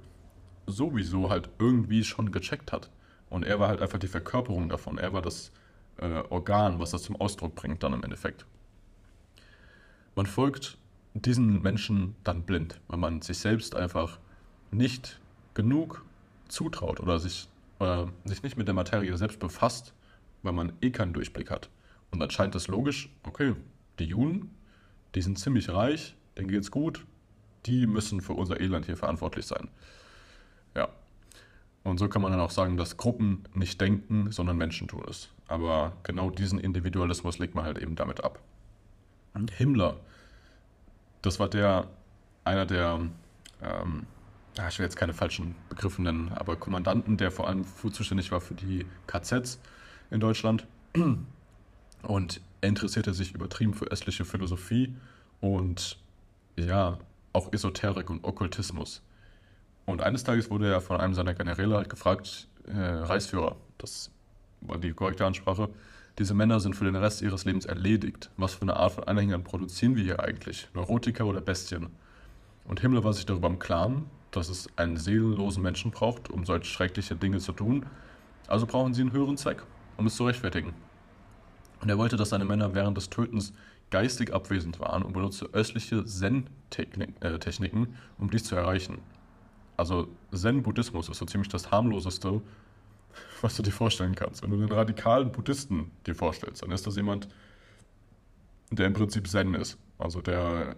sowieso halt irgendwie schon gecheckt hat. Und er war halt einfach die Verkörperung davon. Er war das äh, Organ, was das zum Ausdruck bringt dann im Endeffekt. Man folgt diesen Menschen dann blind, weil man sich selbst einfach nicht genug zutraut oder sich, äh, sich nicht mit der Materie selbst befasst, weil man eh keinen Durchblick hat. Und dann scheint es logisch, okay, die Juden, die sind ziemlich reich, denen geht's gut, die müssen für unser Elend hier verantwortlich sein. Ja. Und so kann man dann auch sagen, dass Gruppen nicht denken, sondern Menschen tun es. Aber genau diesen Individualismus legt man halt eben damit ab. Und Himmler, das war der, einer der, ähm, ich will jetzt keine falschen Begriffe nennen, aber Kommandanten, der vor allem zuständig war für die KZs in Deutschland. Und er interessierte sich übertrieben für östliche Philosophie und ja, auch Esoterik und Okkultismus. Und eines Tages wurde er von einem seiner Generäle halt gefragt, äh, Reichsführer, das war die korrekte Ansprache, diese Männer sind für den Rest ihres Lebens erledigt. Was für eine Art von Anhängern produzieren wir hier eigentlich? Neurotiker oder Bestien? Und Himmler war sich darüber im Klaren, dass es einen seelenlosen Menschen braucht, um solch schreckliche Dinge zu tun. Also brauchen sie einen höheren Zweck, um es zu rechtfertigen. Und er wollte, dass seine Männer während des Tötens geistig abwesend waren und benutzte östliche Zen-Techniken, äh, um dies zu erreichen. Also Zen-Buddhismus ist so ziemlich das harmloseste, was du dir vorstellen kannst. Wenn du einen radikalen Buddhisten dir vorstellst, dann ist das jemand, der im Prinzip Zen ist. Also der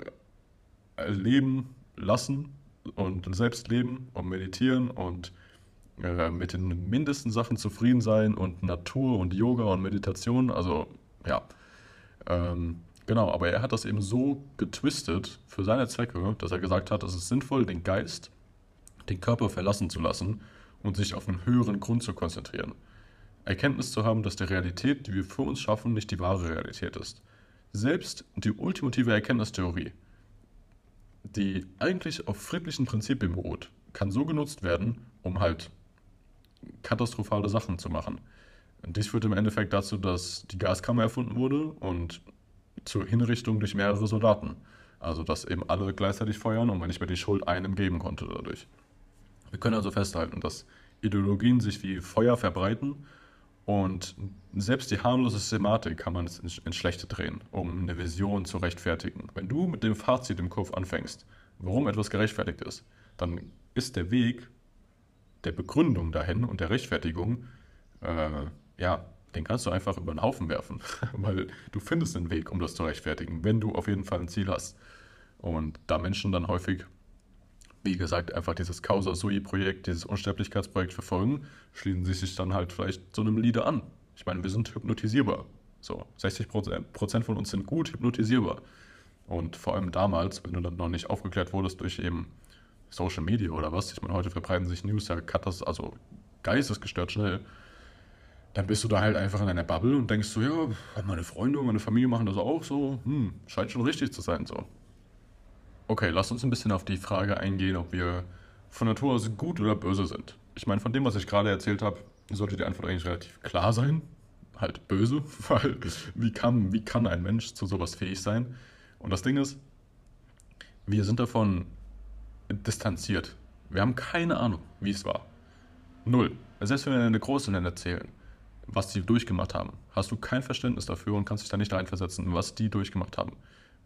Leben lassen und selbst leben und meditieren und äh, mit den mindesten Sachen zufrieden sein und Natur und Yoga und Meditation. Also ja, ähm, genau. Aber er hat das eben so getwistet für seine Zwecke, dass er gesagt hat, es ist sinnvoll, den Geist, den Körper verlassen zu lassen und sich auf einen höheren Grund zu konzentrieren. Erkenntnis zu haben, dass die Realität, die wir für uns schaffen, nicht die wahre Realität ist. Selbst die ultimative Erkenntnistheorie, die eigentlich auf friedlichen Prinzipien beruht, kann so genutzt werden, um halt katastrophale Sachen zu machen. Und dies führt im Endeffekt dazu, dass die Gaskammer erfunden wurde und zur Hinrichtung durch mehrere Soldaten. Also, dass eben alle gleichzeitig feuern und man nicht mehr die Schuld einem geben konnte dadurch. Wir können also festhalten, dass Ideologien sich wie Feuer verbreiten und selbst die harmlose Thematik kann man ins Schlechte drehen, um eine Vision zu rechtfertigen. Wenn du mit dem Fazit im Kopf anfängst, warum etwas gerechtfertigt ist, dann ist der Weg der Begründung dahin und der Rechtfertigung, äh, ja, den kannst du einfach über den Haufen werfen, weil du findest einen Weg, um das zu rechtfertigen, wenn du auf jeden Fall ein Ziel hast. Und da Menschen dann häufig, wie gesagt, einfach dieses Causa Sui-Projekt, dieses Unsterblichkeitsprojekt verfolgen, schließen sie sich dann halt vielleicht so einem Lieder an. Ich meine, wir sind hypnotisierbar. So, 60 Prozent von uns sind gut hypnotisierbar. Und vor allem damals, wenn du dann noch nicht aufgeklärt wurdest durch eben Social Media oder was, ich meine, heute verbreiten sich News ja katas also geistesgestört schnell, dann bist du da halt einfach in einer Bubble und denkst so, ja, meine Freunde und meine Familie machen das auch so, hm, scheint schon richtig zu sein so. Okay, lass uns ein bisschen auf die Frage eingehen, ob wir von Natur aus gut oder böse sind. Ich meine, von dem, was ich gerade erzählt habe, sollte die Antwort eigentlich relativ klar sein. Halt böse, weil wie kann, wie kann ein Mensch zu sowas fähig sein? Und das Ding ist, wir sind davon distanziert. Wir haben keine Ahnung, wie es war. Null. Selbst wenn wir eine Großeltern erzählen, was die durchgemacht haben, hast du kein Verständnis dafür und kannst dich da nicht reinversetzen, was die durchgemacht haben.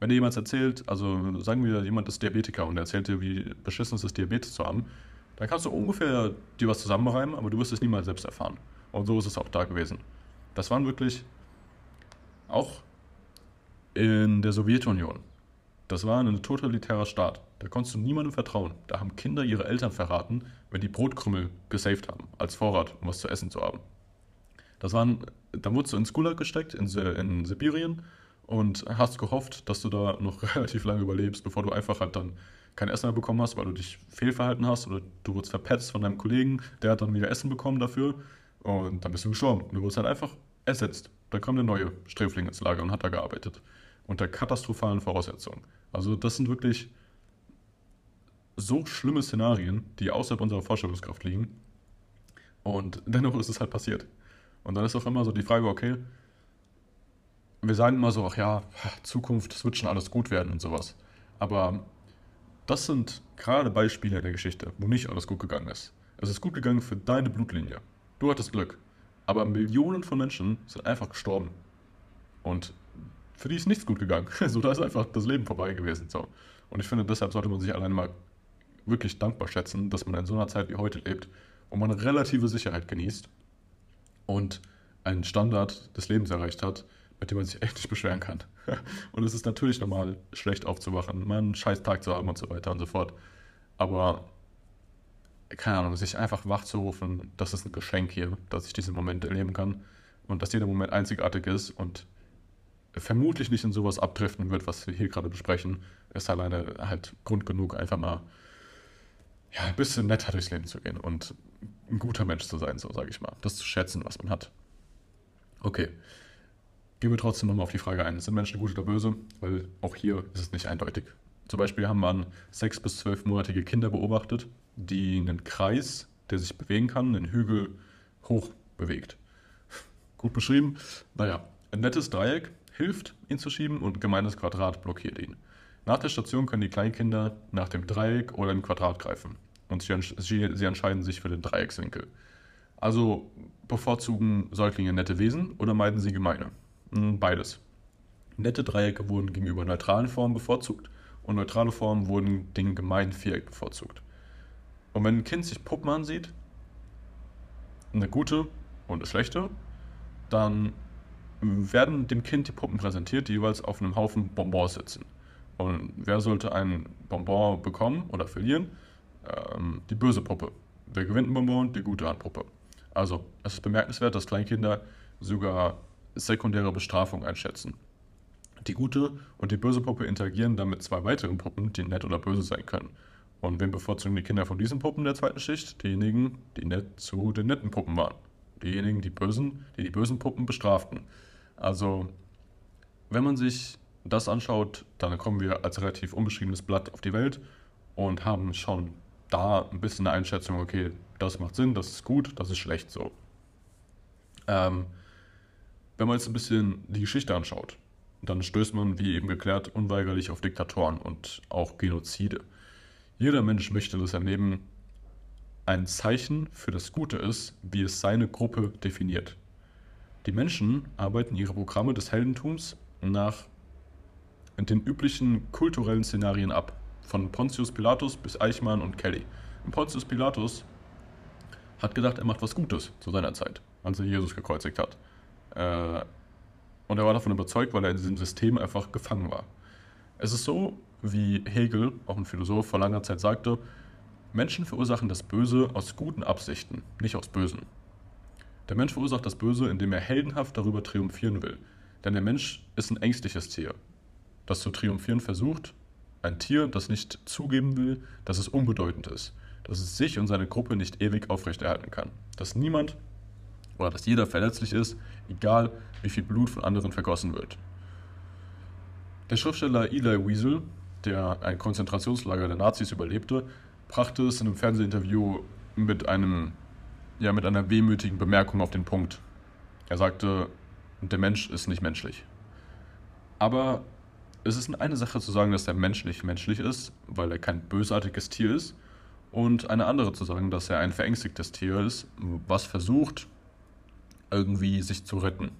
Wenn dir jemand erzählt, also sagen wir, jemand ist Diabetiker und er erzählt dir, wie beschissen es ist, Diabetes zu haben, dann kannst du ungefähr dir was zusammenreimen, aber du wirst es niemals selbst erfahren. Und so ist es auch da gewesen. Das waren wirklich auch in der Sowjetunion. Das war ein totalitärer Staat. Da konntest du niemandem vertrauen. Da haben Kinder ihre Eltern verraten, wenn die Brotkrümmel gesaved haben, als Vorrat, um was zu essen zu haben. Das waren, dann wurdest du ins Gulag gesteckt, in, in Sibirien, und hast gehofft, dass du da noch relativ lange überlebst, bevor du einfach halt dann kein Essen mehr bekommen hast, weil du dich fehlverhalten hast oder du wurdest verpetzt von deinem Kollegen, der hat dann wieder Essen bekommen dafür und dann bist du gestorben. Du wurdest halt einfach ersetzt. Da kam der neue Sträfling ins Lager und hat da gearbeitet. Unter katastrophalen Voraussetzungen. Also das sind wirklich so schlimme Szenarien, die außerhalb unserer Vorstellungskraft liegen. Und dennoch ist es halt passiert. Und dann ist auch immer so die Frage, okay, wir sagen immer so, ach ja, Zukunft, es wird schon alles gut werden und sowas. Aber Das sind gerade Beispiele der Geschichte, wo nicht alles gut gegangen ist. Es ist gut gegangen für deine Blutlinie. Du hattest Glück. Aber Millionen von Menschen sind einfach gestorben. Und für die ist nichts gut gegangen. So, da ist einfach das Leben vorbei gewesen. So. Und ich finde, deshalb sollte man sich alleine mal wirklich dankbar schätzen, dass man in so einer Zeit wie heute lebt, wo man relative Sicherheit genießt und einen Standard des Lebens erreicht hat, mit dem man sich echt nicht beschweren kann. Und es ist natürlich normal, schlecht aufzuwachen, mal einen scheiß Tag zu haben und so weiter und so fort. Aber, keine Ahnung, sich einfach wach zu rufen, das ist ein Geschenk hier, dass ich diesen Moment erleben kann und dass jeder Moment einzigartig ist und vermutlich nicht in sowas abdriften wird, was wir hier gerade besprechen, ist alleine halt Grund genug, einfach mal ja, ein bisschen netter durchs Leben zu gehen und ein guter Mensch zu sein, so sage ich mal. Das zu schätzen, was man hat. Okay. Gehen wir trotzdem nochmal auf die Frage ein. Sind Menschen gut oder böse? Weil auch hier ist es nicht eindeutig. Zum Beispiel haben wir sechs- bis zwölfmonatige Kinder beobachtet, die einen Kreis, der sich bewegen kann, einen Hügel hoch bewegt. Gut beschrieben. Naja, ein nettes Dreieck hilft, ihn zu schieben und ein gemeines Quadrat blockiert ihn. Nach der Station können die Kleinkinder nach dem Dreieck oder dem Quadrat greifen und sie, sie entscheiden sich für den Dreieckswinkel. Also bevorzugen Säuglinge nette Wesen oder meiden sie gemeine? Hm, beides. Nette Dreiecke wurden gegenüber neutralen Formen bevorzugt und neutrale Formen wurden den gemeinen Viereck bevorzugt. Und wenn ein Kind sich Puppen ansieht, eine gute und eine schlechte, dann werden dem Kind die Puppen präsentiert, die jeweils auf einem Haufen Bonbons sitzen. Und wer sollte ein Bonbon bekommen oder verlieren? Ähm, die böse Puppe. Wer gewinnt ein Bonbon? Die gute Handpuppe. Also, es ist bemerkenswert, dass Kleinkinder sogar sekundäre Bestrafung einschätzen. Die gute und die böse Puppe interagieren dann mit zwei weiteren Puppen, die nett oder böse sein können. Und wen bevorzugen die Kinder von diesen Puppen der zweiten Schicht? Diejenigen, die nett zu den netten Puppen waren. Diejenigen, die bösen, die die bösen Puppen bestraften. Also, wenn man sich das anschaut, dann kommen wir als relativ unbeschriebenes Blatt auf die Welt und haben schon da ein bisschen eine Einschätzung, okay, das macht Sinn, das ist gut, das ist schlecht so. Ähm, wenn man jetzt ein bisschen die Geschichte anschaut, dann stößt man, wie eben geklärt, unweigerlich auf Diktatoren und auch Genozide. Jeder Mensch möchte, dass sein Leben ein Zeichen für das Gute ist, wie es seine Gruppe definiert. Die Menschen arbeiten ihre Programme des Heldentums nach den üblichen kulturellen Szenarien ab. Von Pontius Pilatus bis Eichmann und Kelly. Und Pontius Pilatus hat gedacht, er macht was Gutes zu seiner Zeit, als er Jesus gekreuzigt hat. Äh, und er war davon überzeugt, weil er in diesem System einfach gefangen war. Es ist so, wie Hegel, auch ein Philosoph, vor langer Zeit sagte, Menschen verursachen das Böse aus guten Absichten, nicht aus Bösen. Der Mensch verursacht das Böse, indem er heldenhaft darüber triumphieren will. Denn der Mensch ist ein ängstliches Tier das zu triumphieren versucht, ein Tier, das nicht zugeben will, dass es unbedeutend ist, dass es sich und seine Gruppe nicht ewig aufrechterhalten kann, dass niemand oder dass jeder verletzlich ist, egal wie viel Blut von anderen vergossen wird. Der Schriftsteller Eli Wiesel, der ein Konzentrationslager der Nazis überlebte, brachte es in einem Fernsehinterview mit, einem, ja, mit einer wehmütigen Bemerkung auf den Punkt. Er sagte, der Mensch ist nicht menschlich. Aber es ist eine Sache zu sagen, dass der Mensch nicht menschlich ist, weil er kein bösartiges Tier ist. Und eine andere zu sagen, dass er ein verängstigtes Tier ist, was versucht, irgendwie sich zu retten.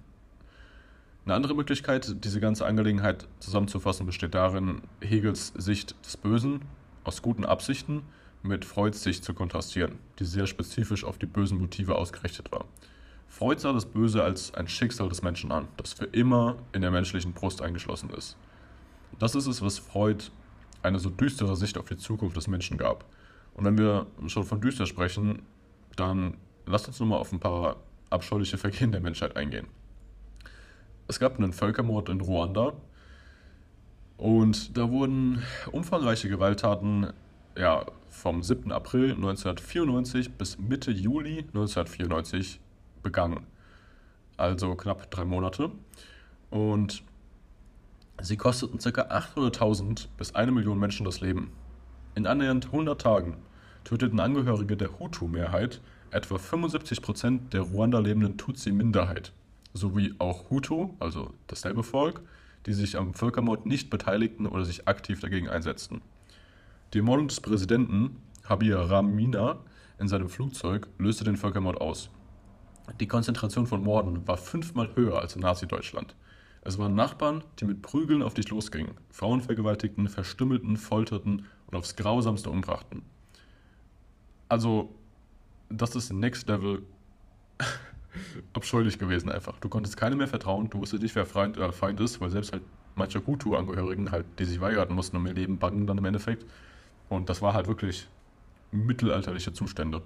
Eine andere Möglichkeit, diese ganze Angelegenheit zusammenzufassen, besteht darin, Hegels Sicht des Bösen aus guten Absichten mit Freuds Sicht zu kontrastieren, die sehr spezifisch auf die bösen Motive ausgerichtet war. Freud sah das Böse als ein Schicksal des Menschen an, das für immer in der menschlichen Brust eingeschlossen ist. Das ist es, was Freud eine so düstere Sicht auf die Zukunft des Menschen gab. Und wenn wir schon von düster sprechen, dann lasst uns nur mal auf ein paar abscheuliche Vergehen der Menschheit eingehen. Es gab einen Völkermord in Ruanda und da wurden umfangreiche Gewalttaten ja, vom 7. April 1994 bis Mitte Juli 1994 begangen. Also knapp drei Monate. Und Sie kosteten ca. 800.000 bis 1 Million Menschen das Leben. In annähernd 100 Tagen töteten Angehörige der Hutu-Mehrheit etwa 75% der Ruanda lebenden Tutsi-Minderheit, sowie auch Hutu, also dasselbe Volk, die sich am Völkermord nicht beteiligten oder sich aktiv dagegen einsetzten. Die Ermordung des Präsidenten Habir Ramina in seinem Flugzeug löste den Völkermord aus. Die Konzentration von Morden war fünfmal höher als in Nazi-Deutschland. Es waren Nachbarn, die mit Prügeln auf dich losgingen, Frauen vergewaltigten, verstümmelten, folterten und aufs Grausamste umbrachten. Also, das ist Next Level abscheulich gewesen einfach. Du konntest keinem mehr vertrauen, du wusstest nicht, wer Feind, äh, Feind ist, weil selbst halt manche Hutu-Angehörigen halt, die sich weigern mussten um ihr Leben bangen dann im Endeffekt. Und das war halt wirklich mittelalterliche Zustände.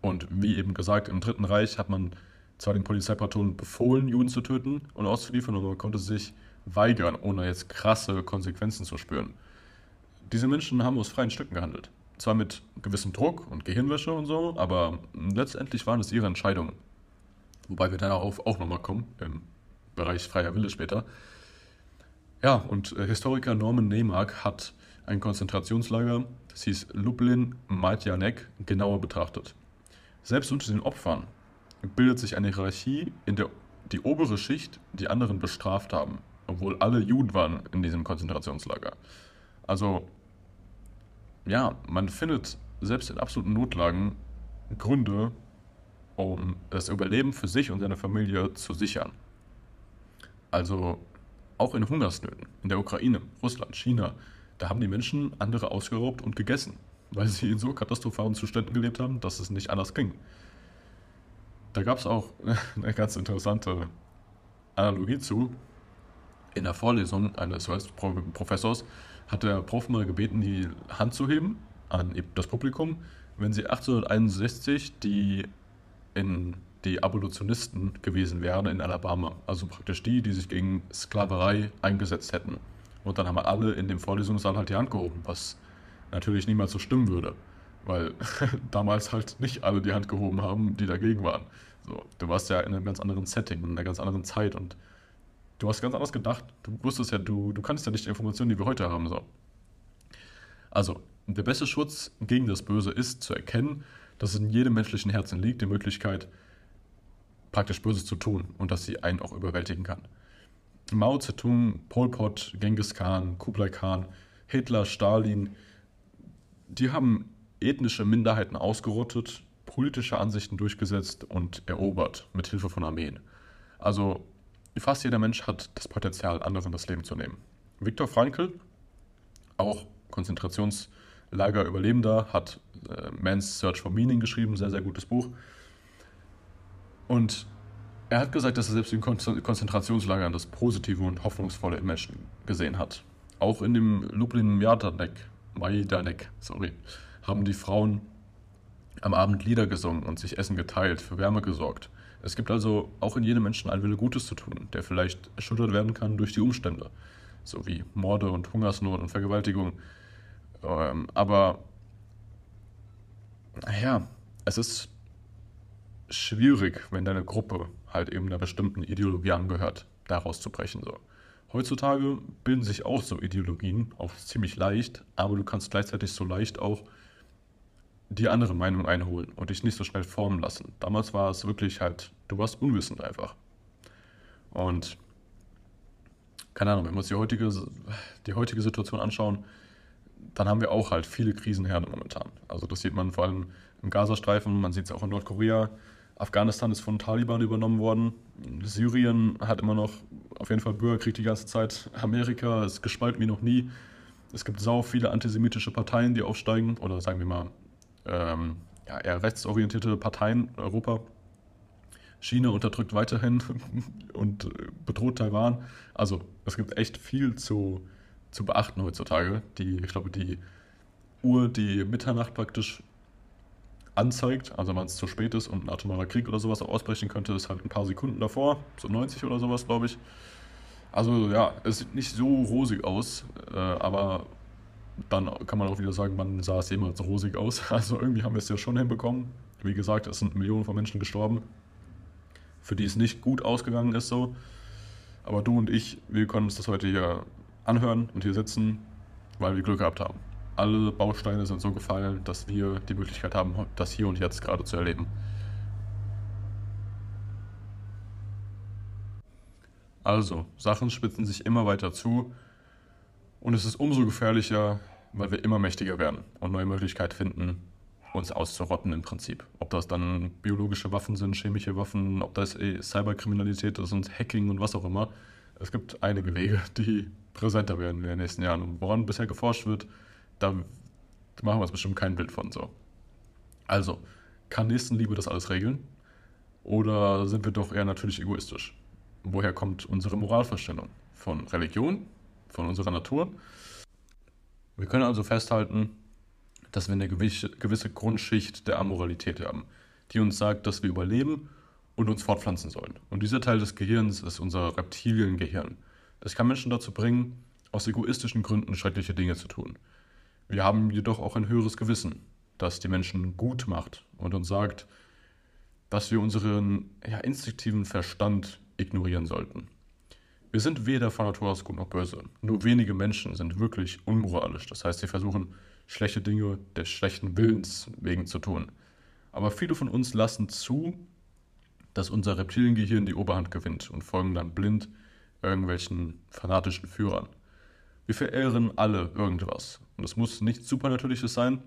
Und wie eben gesagt, im Dritten Reich hat man zwar den Polizeipatronen befohlen, Juden zu töten und auszuliefern, aber man konnte sich weigern, ohne jetzt krasse Konsequenzen zu spüren. Diese Menschen haben aus freien Stücken gehandelt. Zwar mit gewissem Druck und Gehirnwäsche und so, aber letztendlich waren es ihre Entscheidungen. Wobei wir darauf auch nochmal kommen, im Bereich freier Wille später. Ja, und äh, Historiker Norman Neymark hat ein Konzentrationslager, das hieß Lublin Majdanek, genauer betrachtet. Selbst unter den Opfern bildet sich eine Hierarchie, in der die obere Schicht die anderen bestraft haben, obwohl alle Juden waren in diesem Konzentrationslager. Also, ja, man findet selbst in absoluten Notlagen Gründe, um das Überleben für sich und seine Familie zu sichern. Also auch in Hungersnöten, in der Ukraine, Russland, China, da haben die Menschen andere ausgeraubt und gegessen, weil sie in so katastrophalen Zuständen gelebt haben, dass es nicht anders ging. Da gab es auch eine ganz interessante Analogie zu. In der Vorlesung eines Professors hat der Prof mal gebeten, die Hand zu heben an das Publikum, wenn sie 1861 die in die Abolitionisten gewesen wären in Alabama. Also praktisch die, die sich gegen Sklaverei eingesetzt hätten. Und dann haben alle in dem Vorlesungssaal halt die Hand gehoben, was natürlich niemals so stimmen würde. Weil damals halt nicht alle die Hand gehoben haben, die dagegen waren. So, du warst ja in einem ganz anderen Setting, in einer ganz anderen Zeit und du hast ganz anders gedacht. Du wusstest ja, du, du kannst ja nicht die Informationen, die wir heute haben. So. Also, der beste Schutz gegen das Böse ist zu erkennen, dass es in jedem menschlichen Herzen liegt, die Möglichkeit, praktisch Böses zu tun und dass sie einen auch überwältigen kann. Mao Zedong, Pol Pot, Genghis Khan, Kublai Khan, Hitler, Stalin, die haben ethnische Minderheiten ausgerottet, politische Ansichten durchgesetzt und erobert mit Hilfe von Armeen. Also fast jeder Mensch hat das Potenzial, anderen das Leben zu nehmen. Viktor Frankl, auch Konzentrationslager-Überlebender, hat äh, Man's Search for Meaning geschrieben, sehr, sehr gutes Buch. Und er hat gesagt, dass er selbst in Konzentrationslagern das Positive und Hoffnungsvolle im Menschen gesehen hat. Auch in dem Lublin Majdanek, Majdanek sorry, haben die Frauen am Abend Lieder gesungen und sich Essen geteilt, für Wärme gesorgt. Es gibt also auch in jedem Menschen einen Wille, Gutes zu tun, der vielleicht erschüttert werden kann durch die Umstände, so wie Morde und Hungersnot und Vergewaltigung. Ähm, aber, naja, es ist schwierig, wenn deine Gruppe halt eben einer bestimmten Ideologie angehört, daraus zu brechen. So. Heutzutage bilden sich auch so Ideologien, auch ziemlich leicht, aber du kannst gleichzeitig so leicht auch die andere Meinung einholen und dich nicht so schnell formen lassen. Damals war es wirklich halt, du warst unwissend einfach. Und keine Ahnung, wenn wir uns die heutige, die heutige Situation anschauen, dann haben wir auch halt viele Krisenherde momentan. Also das sieht man vor allem im Gazastreifen, man sieht es auch in Nordkorea, Afghanistan ist von Taliban übernommen worden. Syrien hat immer noch auf jeden Fall Bürgerkrieg die ganze Zeit. Amerika ist gespalten wie noch nie. Es gibt sau viele antisemitische Parteien, die aufsteigen. Oder sagen wir mal, ähm, ja, eher rechtsorientierte Parteien in Europa. China unterdrückt weiterhin und bedroht Taiwan. Also es gibt echt viel zu, zu beachten heutzutage. Die, ich glaube, die Uhr, die Mitternacht praktisch anzeigt, also wenn es zu spät ist und ein atomarer Krieg oder sowas ausbrechen könnte, ist halt ein paar Sekunden davor, so 90 oder sowas, glaube ich. Also ja, es sieht nicht so rosig aus, äh, aber dann kann man auch wieder sagen, man sah es jemals rosig aus. Also irgendwie haben wir es ja schon hinbekommen. Wie gesagt, es sind Millionen von Menschen gestorben, für die es nicht gut ausgegangen ist so. Aber du und ich, wir können uns das heute hier anhören und hier sitzen, weil wir Glück gehabt haben alle Bausteine sind so gefallen, dass wir die Möglichkeit haben, das hier und jetzt gerade zu erleben. Also, Sachen spitzen sich immer weiter zu und es ist umso gefährlicher, weil wir immer mächtiger werden und neue Möglichkeiten finden, uns auszurotten im Prinzip. Ob das dann biologische Waffen sind, chemische Waffen, ob das eh Cyberkriminalität ist und Hacking und was auch immer. Es gibt einige Wege, die präsenter werden in den nächsten Jahren. Und woran bisher geforscht wird, da machen wir uns bestimmt kein Bild von so. Also, kann Nächstenliebe das alles regeln? Oder sind wir doch eher natürlich egoistisch? Woher kommt unsere Moralvorstellung? Von Religion? Von unserer Natur? Wir können also festhalten, dass wir eine gewisse Grundschicht der Amoralität haben, die uns sagt, dass wir überleben und uns fortpflanzen sollen. Und dieser Teil des Gehirns ist unser Reptiliengehirn. Das kann Menschen dazu bringen, aus egoistischen Gründen schreckliche Dinge zu tun. Wir haben jedoch auch ein höheres Gewissen, das die Menschen gut macht und uns sagt, dass wir unseren ja, instinktiven Verstand ignorieren sollten. Wir sind weder von Natur aus gut noch böse. Nur wenige Menschen sind wirklich unmoralisch. Das heißt, sie versuchen, schlechte Dinge des schlechten Willens wegen zu tun. Aber viele von uns lassen zu, dass unser Reptiliengehirn die Oberhand gewinnt und folgen dann blind irgendwelchen fanatischen Führern. Wir verehren alle irgendwas. Und es muss nichts Supernatürliches sein,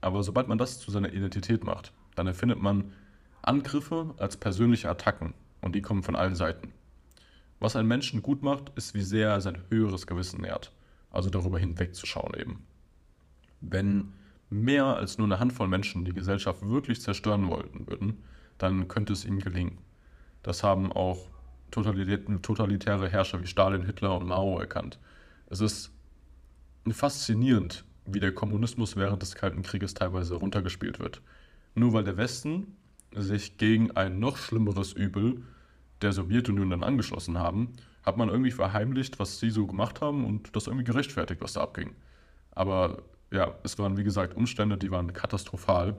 aber sobald man das zu seiner Identität macht, dann erfindet man Angriffe als persönliche Attacken und die kommen von allen Seiten. Was einen Menschen gut macht, ist, wie sehr er sein höheres Gewissen nährt, also darüber hinwegzuschauen eben. Wenn mehr als nur eine Handvoll Menschen die Gesellschaft wirklich zerstören wollten würden, dann könnte es ihnen gelingen. Das haben auch totalitäre Herrscher wie Stalin, Hitler und Mao erkannt. Es ist faszinierend, wie der Kommunismus während des Kalten Krieges teilweise runtergespielt wird. Nur weil der Westen sich gegen ein noch schlimmeres Übel der Sowjetunion dann angeschlossen haben, hat man irgendwie verheimlicht, was sie so gemacht haben und das irgendwie gerechtfertigt, was da abging. Aber ja, es waren wie gesagt Umstände, die waren katastrophal.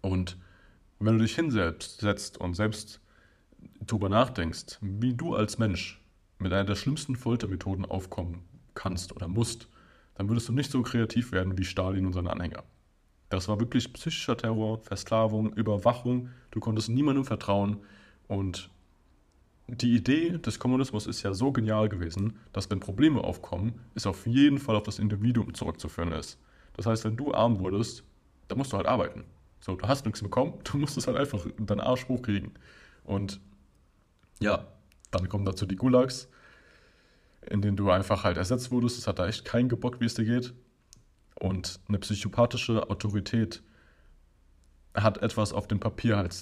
Und wenn du dich hinsetzt und selbst darüber nachdenkst, wie du als Mensch mit einer der schlimmsten Foltermethoden aufkommen kannst oder musst, dann würdest du nicht so kreativ werden wie Stalin und seine Anhänger. Das war wirklich psychischer Terror, Versklavung, Überwachung. Du konntest niemandem vertrauen. Und die Idee des Kommunismus ist ja so genial gewesen, dass wenn Probleme aufkommen, es auf jeden Fall auf das Individuum zurückzuführen ist. Das heißt, wenn du arm wurdest, dann musst du halt arbeiten. So, du hast nichts bekommen, du musst es halt einfach deinen Arsch hochkriegen. Und ja, dann kommen dazu die Gulags, in denen du einfach halt ersetzt wurdest. Es hat da echt keinen gebockt, wie es dir geht. Und eine psychopathische Autorität hat etwas auf dem Papier halt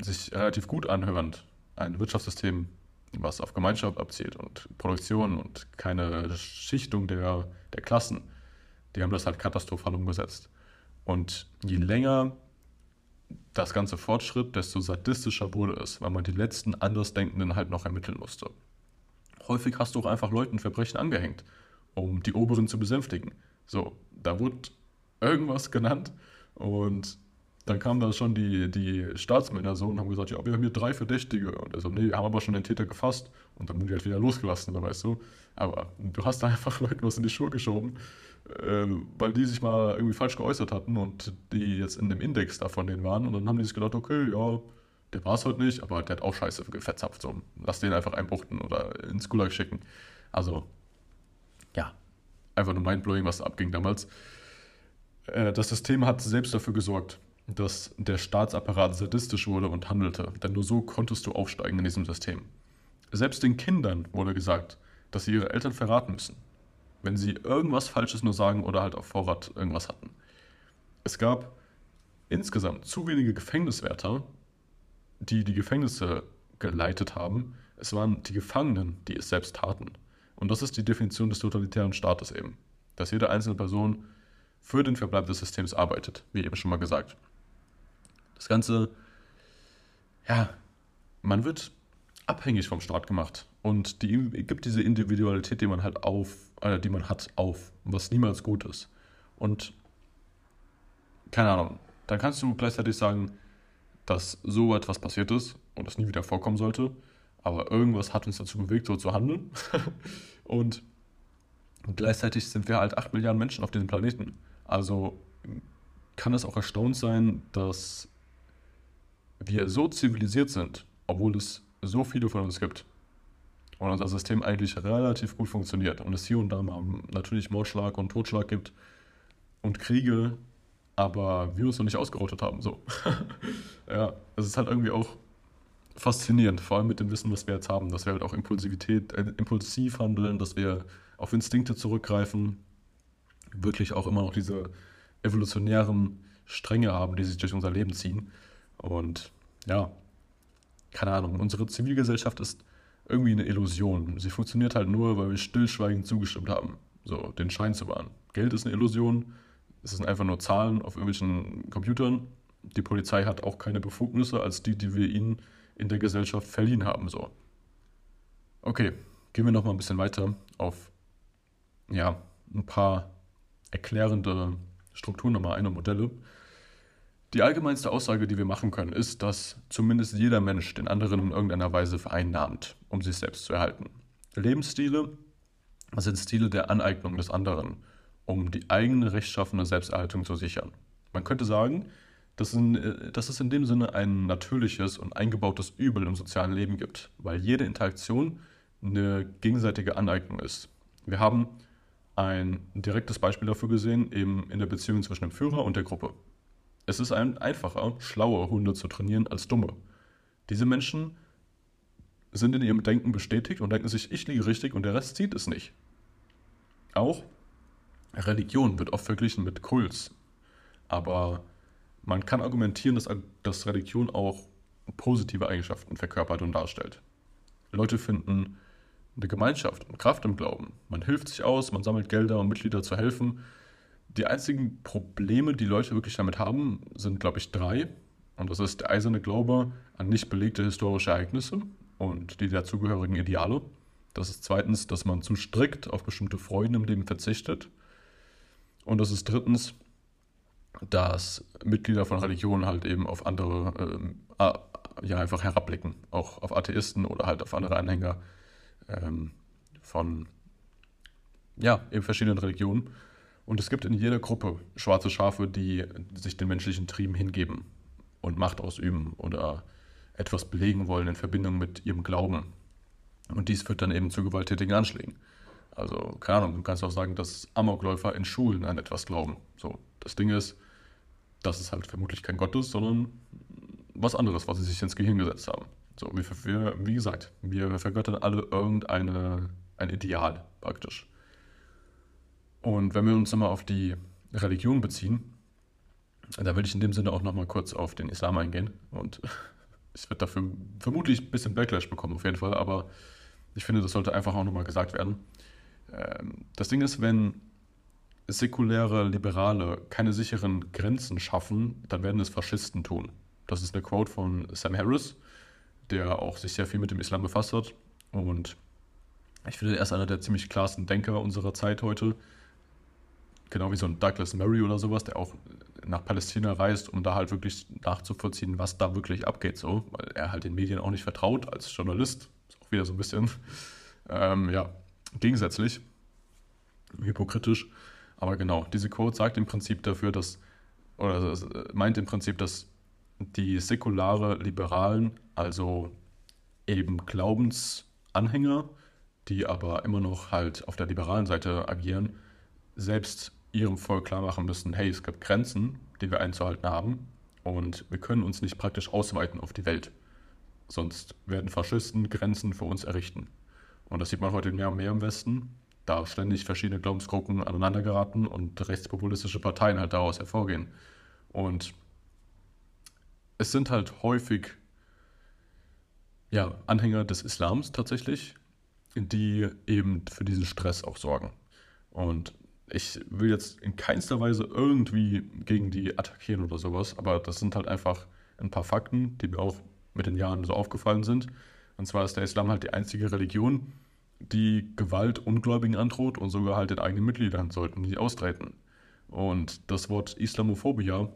sich relativ gut anhörend. Ein Wirtschaftssystem, was auf Gemeinschaft abzielt und Produktion und keine Schichtung der, der Klassen. Die haben das halt katastrophal umgesetzt. Und je länger das Ganze fortschritt, desto sadistischer wurde es, weil man die letzten Andersdenkenden halt noch ermitteln musste. Häufig hast du auch einfach Leuten Verbrechen angehängt, um die Oberen zu besänftigen. So, da wurde irgendwas genannt und dann kamen da schon die, die Staatsmänner so und haben gesagt, ja, wir haben hier drei Verdächtige. Und er so, nee, haben aber schon den Täter gefasst. Und dann wurden die halt wieder losgelassen, weißt du. Aber du hast da einfach Leuten was in die Schuhe geschoben, äh, weil die sich mal irgendwie falsch geäußert hatten und die jetzt in dem Index da von denen waren. Und dann haben die sich gedacht, okay, ja, der war es heute nicht, aber der hat auch Scheiße gefetzapft. So. Lass den einfach einbuchten oder ins Gulag schicken. Also, ja, einfach nur mindblowing, was da abging damals. Äh, das System hat selbst dafür gesorgt, dass der Staatsapparat sadistisch wurde und handelte, denn nur so konntest du aufsteigen in diesem System. Selbst den Kindern wurde gesagt, dass sie ihre Eltern verraten müssen, wenn sie irgendwas Falsches nur sagen oder halt auf Vorrat irgendwas hatten. Es gab insgesamt zu wenige Gefängniswärter, die die Gefängnisse geleitet haben. Es waren die Gefangenen, die es selbst taten. Und das ist die Definition des totalitären Staates eben. Dass jede einzelne Person für den Verbleib des Systems arbeitet, wie eben schon mal gesagt. Das Ganze, ja, man wird abhängig vom Staat gemacht und die gibt diese Individualität, die man halt auf, äh, die man hat, auf, was niemals gut ist. Und keine Ahnung, dann kannst du gleichzeitig sagen, dass so etwas passiert ist und es nie wieder vorkommen sollte aber irgendwas hat uns dazu bewegt, so zu handeln. und gleichzeitig sind wir halt 8 Milliarden Menschen auf diesem Planeten. Also kann es auch erstaunt sein, dass wir so zivilisiert sind, obwohl es so viele von uns gibt. und unser System eigentlich relativ gut funktioniert und es hier und da mal natürlich Mordschlag und Totschlag gibt und Kriege, aber wir uns noch nicht ausgerottet haben. So. ja, es ist halt irgendwie auch faszinierend, vor allem mit dem Wissen, was wir jetzt haben, dass wir halt auch Impulsivität, äh, impulsiv handeln, dass wir auf Instinkte zurückgreifen, wirklich auch immer noch diese evolutionären Stränge haben, die sich durch unser Leben ziehen. Und ja, keine Ahnung, unsere Zivilgesellschaft ist irgendwie eine Illusion. Sie funktioniert halt nur, weil wir stillschweigend zugestimmt haben, so den Schein zu wahren. Geld ist eine Illusion, es sind einfach nur Zahlen auf irgendwelchen Computern. Die Polizei hat auch keine Befugnisse als die, die wir ihnen in der Gesellschaft verliehen haben. So. Okay, gehen wir noch mal ein bisschen weiter auf ja, ein paar erklärende Strukturen nochmal ein und Modelle. Die allgemeinste Aussage, die wir machen können, ist, dass zumindest jeder Mensch den anderen in irgendeiner Weise vereinnahmt, um sich selbst zu erhalten. Lebensstile sind Stile der Aneignung des anderen, um die eigene rechtschaffene Selbsterhaltung zu sichern. Man könnte sagen, dass, äh, es in dem Sinne ein natürliches und eingebautes Übel im sozialen Leben gibt, weil jede Interaktion eine gegenseitige Aneignung ist. Wir haben ein direktes Beispiel dafür gesehen, eben in der Beziehung zwischen dem Führer und der Gruppe. Es ist ein einfacher, schlaue Hunde zu trainieren als dumme. Diese Menschen sind in ihrem Denken bestätigt und denken sich, ich liege richtig und der Rest sieht es nicht. Auch Religion wird oft verglichen mit Kults. Aber man kann argumentieren, dass, dass Religion auch positive Eigenschaften verkörpert und darstellt. Leute finden eine Gemeinschaft und Kraft im Glauben. Man hilft sich aus, man sammelt Gelder, um Mitglieder zu helfen. Die einzigen Probleme, die Leute wirklich damit haben, sind, glaube ich, drei. Und das ist der eiserne Glaube an nicht belegte historische Ereignisse und die dazugehörigen Ideale. Das ist zweitens, dass man zu strikt auf bestimmte Freuden im Leben verzichtet. Und das ist drittens, dass Mitglieder von Religionen halt eben auf andere, äh, ja, einfach herabblicken. Auch auf Atheisten oder halt auf andere Anhänger ähm, von, ja, eben verschiedenen Religionen. Und es gibt in jeder Gruppe schwarze Schafe, die sich den menschlichen Trieben hingeben und Macht ausüben oder etwas belegen wollen in Verbindung mit ihrem Glauben. Und dies führt dann eben zu gewalttätigen Anschlägen. Also, keine Ahnung, du kannst auch sagen, dass Amokläufer in Schulen an etwas glauben. So, das Ding ist, dass es halt vermutlich kein Gott ist, sondern was anderes, was sie sich ins Gehirn gesetzt haben. So, wir, wir, wie gesagt, wir vergöttern alle irgendeine ein Ideal praktisch. Und wenn wir uns nochmal auf die Religion beziehen, da will ich in dem Sinne auch nochmal kurz auf den Islam eingehen. Und es wird dafür vermutlich ein bisschen Backlash bekommen, auf jeden Fall, aber ich finde, das sollte einfach auch nochmal gesagt werden. Ähm, das Ding ist, wenn säkuläre Liberale keine sicheren Grenzen schaffen, dann werden es Faschisten tun. Das ist eine Quote von Sam Harris, der auch sich sehr viel mit dem Islam befasst hat. Und ich finde, er ist einer der ziemlich klarsten Denker unserer Zeit heute. Genau wie so ein Douglas Murray oder sowas, der auch nach Palästina reist, um da halt wirklich nachzuvollziehen, was da wirklich abgeht, so, weil er halt den Medien auch nicht vertraut als Journalist. Ist auch wieder so ein bisschen, ähm, ja, gegensätzlich, hypokritisch. Aber genau, diese Quote sagt im Prinzip dafür, dass, oder meint im Prinzip, dass die säkulare Liberalen, also eben Glaubensanhänger, die aber immer noch halt auf der liberalen Seite agieren, selbst ihrem Volk klar machen müssen, hey, es gibt Grenzen, die wir einzuhalten haben und wir können uns nicht praktisch ausweiten auf die Welt. Sonst werden Faschisten Grenzen für uns errichten. Und das sieht man heute mehr und mehr im Westen, da ständig verschiedene Glaubensgruppen aneinander geraten und rechtspopulistische Parteien halt daraus hervorgehen. Und es sind halt häufig ja, Anhänger des Islams tatsächlich, die eben für diesen Stress auch sorgen. Und ich will jetzt in keinster Weise irgendwie gegen die attackieren oder sowas, aber das sind halt einfach ein paar Fakten, die mir auch mit den Jahren so aufgefallen sind. Und zwar ist der Islam halt die einzige Religion, die Gewalt Ungläubigen androht und sogar halt den eigenen Mitgliedern sollten die austreten. Und das Wort Islamophobia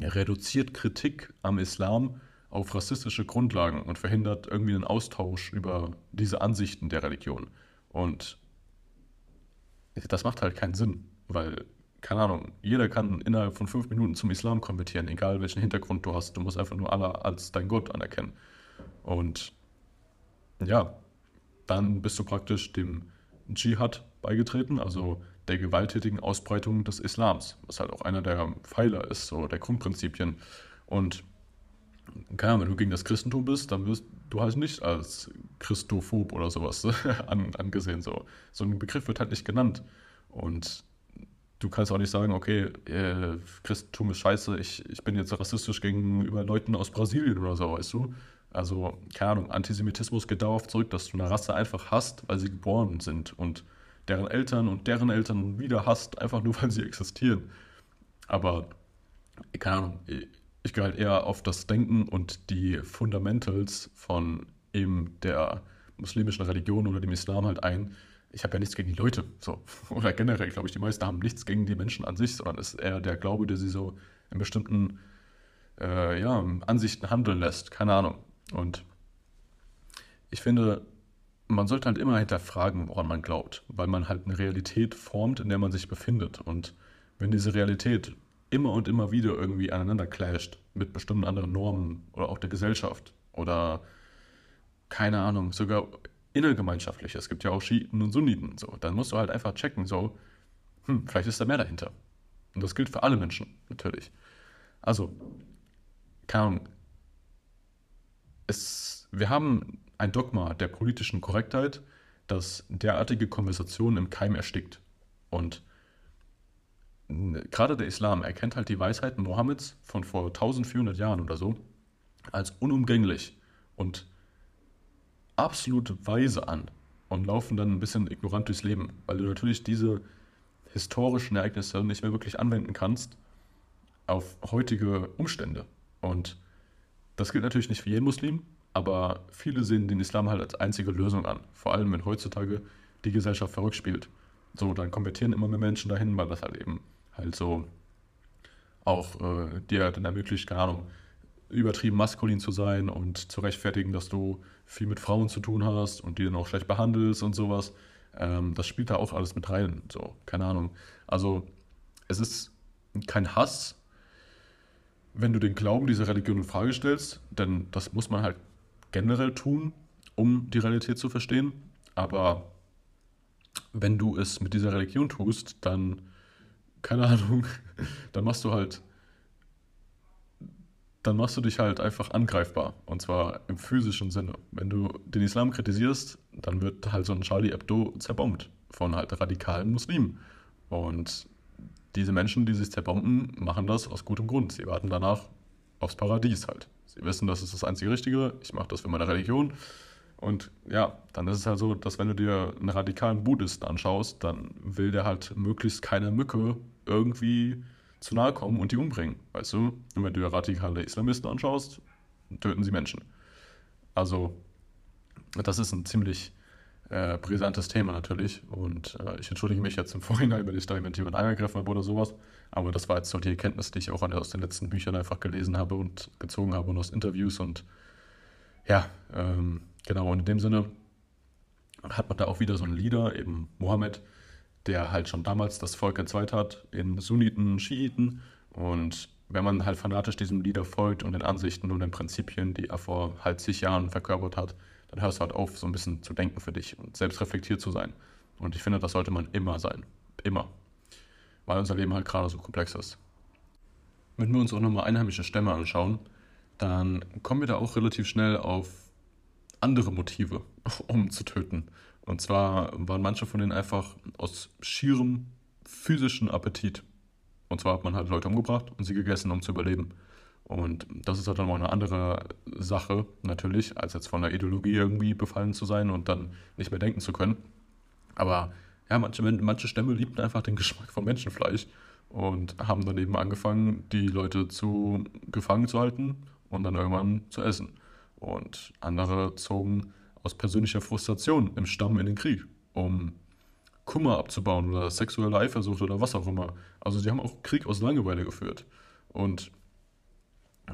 reduziert Kritik am Islam auf rassistische Grundlagen und verhindert irgendwie einen Austausch über diese Ansichten der Religion. Und das macht halt keinen Sinn, weil, keine Ahnung, jeder kann innerhalb von fünf Minuten zum Islam konvertieren, egal welchen Hintergrund du hast. Du musst einfach nur Allah als dein Gott anerkennen. Und ja, dann bist du praktisch dem Dschihad beigetreten, also der gewalttätigen Ausbreitung des Islams, was halt auch einer der Pfeiler ist, so der Grundprinzipien. Und keine Ahnung, wenn du gegen das Christentum bist, dann wirst du halt nicht als Christophob oder sowas an, angesehen. So. so ein Begriff wird halt nicht genannt. Und du kannst auch nicht sagen, okay, äh, Christentum ist scheiße, ich, ich bin jetzt rassistisch gegenüber Leuten aus Brasilien oder so, weißt du? Also, keine Ahnung, Antisemitismus geht darauf zurück, dass du eine Rasse einfach hast, weil sie geboren sind und deren Eltern und deren Eltern wieder hast, einfach nur weil sie existieren. Aber, keine Ahnung, ich gehe halt eher auf das Denken und die Fundamentals von eben der muslimischen Religion oder dem Islam halt ein. Ich habe ja nichts gegen die Leute, so. Oder generell, glaube ich, die meisten haben nichts gegen die Menschen an sich, sondern es ist eher der Glaube, der sie so in bestimmten äh, ja, Ansichten handeln lässt. Keine Ahnung. Und ich finde, man sollte halt immer hinterfragen, woran man glaubt, weil man halt eine Realität formt, in der man sich befindet. Und wenn diese Realität immer und immer wieder irgendwie aneinander clasht mit bestimmten anderen Normen oder auch der Gesellschaft oder keine Ahnung, sogar innergemeinschaftlich. Es gibt ja auch Schiiten und Sunniten, so. Dann musst du halt einfach checken, so, hm, vielleicht ist da mehr dahinter. Und das gilt für alle Menschen, natürlich. Also, keine Ahnung, es, wir haben ein Dogma der politischen Korrektheit, das derartige Konversationen im Keim erstickt. Und gerade der Islam erkennt halt die Weisheiten Mohammeds von vor 1400 Jahren oder so als unumgänglich und absolut weise an und laufen dann ein bisschen ignorant durchs Leben, weil du natürlich diese historischen Ereignisse nicht mehr wirklich anwenden kannst auf heutige Umstände. Und das gilt natürlich nicht für jeden Muslim, aber viele sehen den Islam halt als einzige Lösung an. Vor allem, wenn heutzutage die Gesellschaft verrückt spielt. So, dann konvertieren immer mehr Menschen dahin, weil das halt eben halt so auch äh, dir dann ermöglicht, keine Ahnung, übertrieben maskulin zu sein und zu rechtfertigen, dass du viel mit Frauen zu tun hast und die dann auch schlecht behandelst und sowas. Ähm, das spielt da auch alles mit rein. So, keine Ahnung. Also, es ist kein Hass, wenn du den Glauben dieser Religion in Frage stellst, denn das muss man halt generell tun, um die Realität zu verstehen. Aber wenn du es mit dieser Religion tust, dann, keine Ahnung, dann machst du halt, dann machst du dich halt einfach angreifbar. Und zwar im physischen Sinne. Wenn du den Islam kritisierst, dann wird halt so ein Charlie Hebdo zerbombt von halt radikalen Muslimen. Und diese Menschen, die sich zerbomben, machen das aus gutem Grund. Sie warten danach aufs Paradies halt. Sie wissen, das ist das einzige Richtige. Ich mache das für meine Religion. Und ja, dann ist es halt so, dass wenn du dir einen radikalen Buddhisten anschaust, dann will der halt möglichst keine Mücke irgendwie zu nahe kommen und die umbringen, weißt du? Und wenn du dir radikale Islamisten anschaust, töten sie Menschen. Also, das ist ein ziemlich äh, brisantes Thema natürlich. Und äh, ich entschuldige mich jetzt im Vorhinein, wenn ich da jemand eingegriffen habe oder sowas. Aber das war jetzt so die Erkenntnis, die ich auch aus den letzten Büchern einfach gelesen habe und gezogen habe und aus Interviews. Und ja, ähm, genau, und in dem Sinne hat man da auch wieder so einen Leader, eben Mohammed, der halt schon damals das Volk entzweit hat in Sunniten, Schiiten. Und wenn man halt fanatisch diesem Leader folgt und den Ansichten und den Prinzipien, die er vor halt zig Jahren verkörpert hat, dann hörst du halt auf, so ein bisschen zu denken für dich und selbst reflektiert zu sein. Und ich finde, das sollte man immer sein. Immer. Weil unser Leben halt gerade so komplex ist. Wenn wir uns auch nochmal einheimische Stämme anschauen, dann kommen wir da auch relativ schnell auf andere Motive, um zu töten. Und zwar waren manche von denen einfach aus schierem physischen Appetit. Und zwar hat man halt Leute umgebracht und sie gegessen, um zu überleben. Und das ist halt dann mal eine andere Sache, natürlich, als jetzt von der Ideologie irgendwie befallen zu sein und dann nicht mehr denken zu können. Aber ja, manche, manche Stämme liebten einfach den Geschmack von Menschenfleisch und haben dann eben angefangen, die Leute zu gefangen zu halten und dann irgendwann zu essen. Und andere zogen aus persönlicher Frustration im Stamm in den Krieg, um Kummer abzubauen oder sexuelle Eifersucht oder was auch immer. Also sie haben auch Krieg aus Langeweile geführt. Und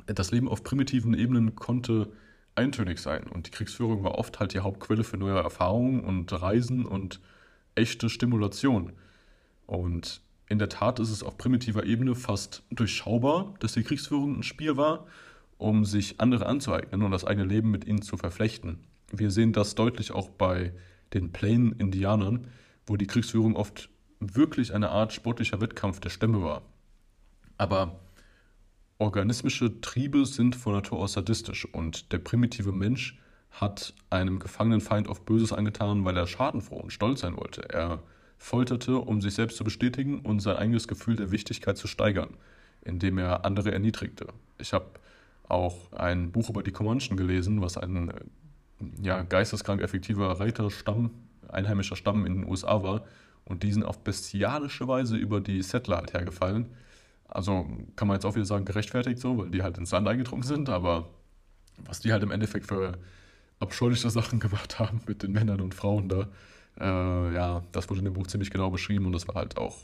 das Leben auf primitiven Ebenen konnte eintönig sein und die Kriegsführung war oft halt die Hauptquelle für neue Erfahrungen und Reisen und echte Stimulation. Und in der Tat ist es auf primitiver Ebene fast durchschaubar, dass die Kriegsführung ein Spiel war, um sich andere anzueignen und das eigene Leben mit ihnen zu verflechten. Wir sehen das deutlich auch bei den Plain-Indianern, wo die Kriegsführung oft wirklich eine Art sportlicher Wettkampf der Stämme war. Aber organismische Triebe sind von Natur aus sadistisch und der primitive Mensch hat einem gefangenen Feind oft Böses angetan, weil er schadenfroh und stolz sein wollte. Er folterte, um sich selbst zu bestätigen und sein eigenes Gefühl der Wichtigkeit zu steigern, indem er andere erniedrigte. Ich habe auch ein Buch über die Comanchen gelesen, was ein ja, geisteskrank effektiver Reiterstamm, einheimischer Stamm in den USA war. Und die sind auf bestialische Weise über die Settler halt hergefallen. Also kann man jetzt auch wieder sagen, gerechtfertigt so, weil die halt ins Land eingedrungen sind, aber was die halt im Endeffekt für abscheuliche Sachen gemacht haben mit den Männern und Frauen da, äh, ja, das wurde in dem Buch ziemlich genau beschrieben und das war halt auch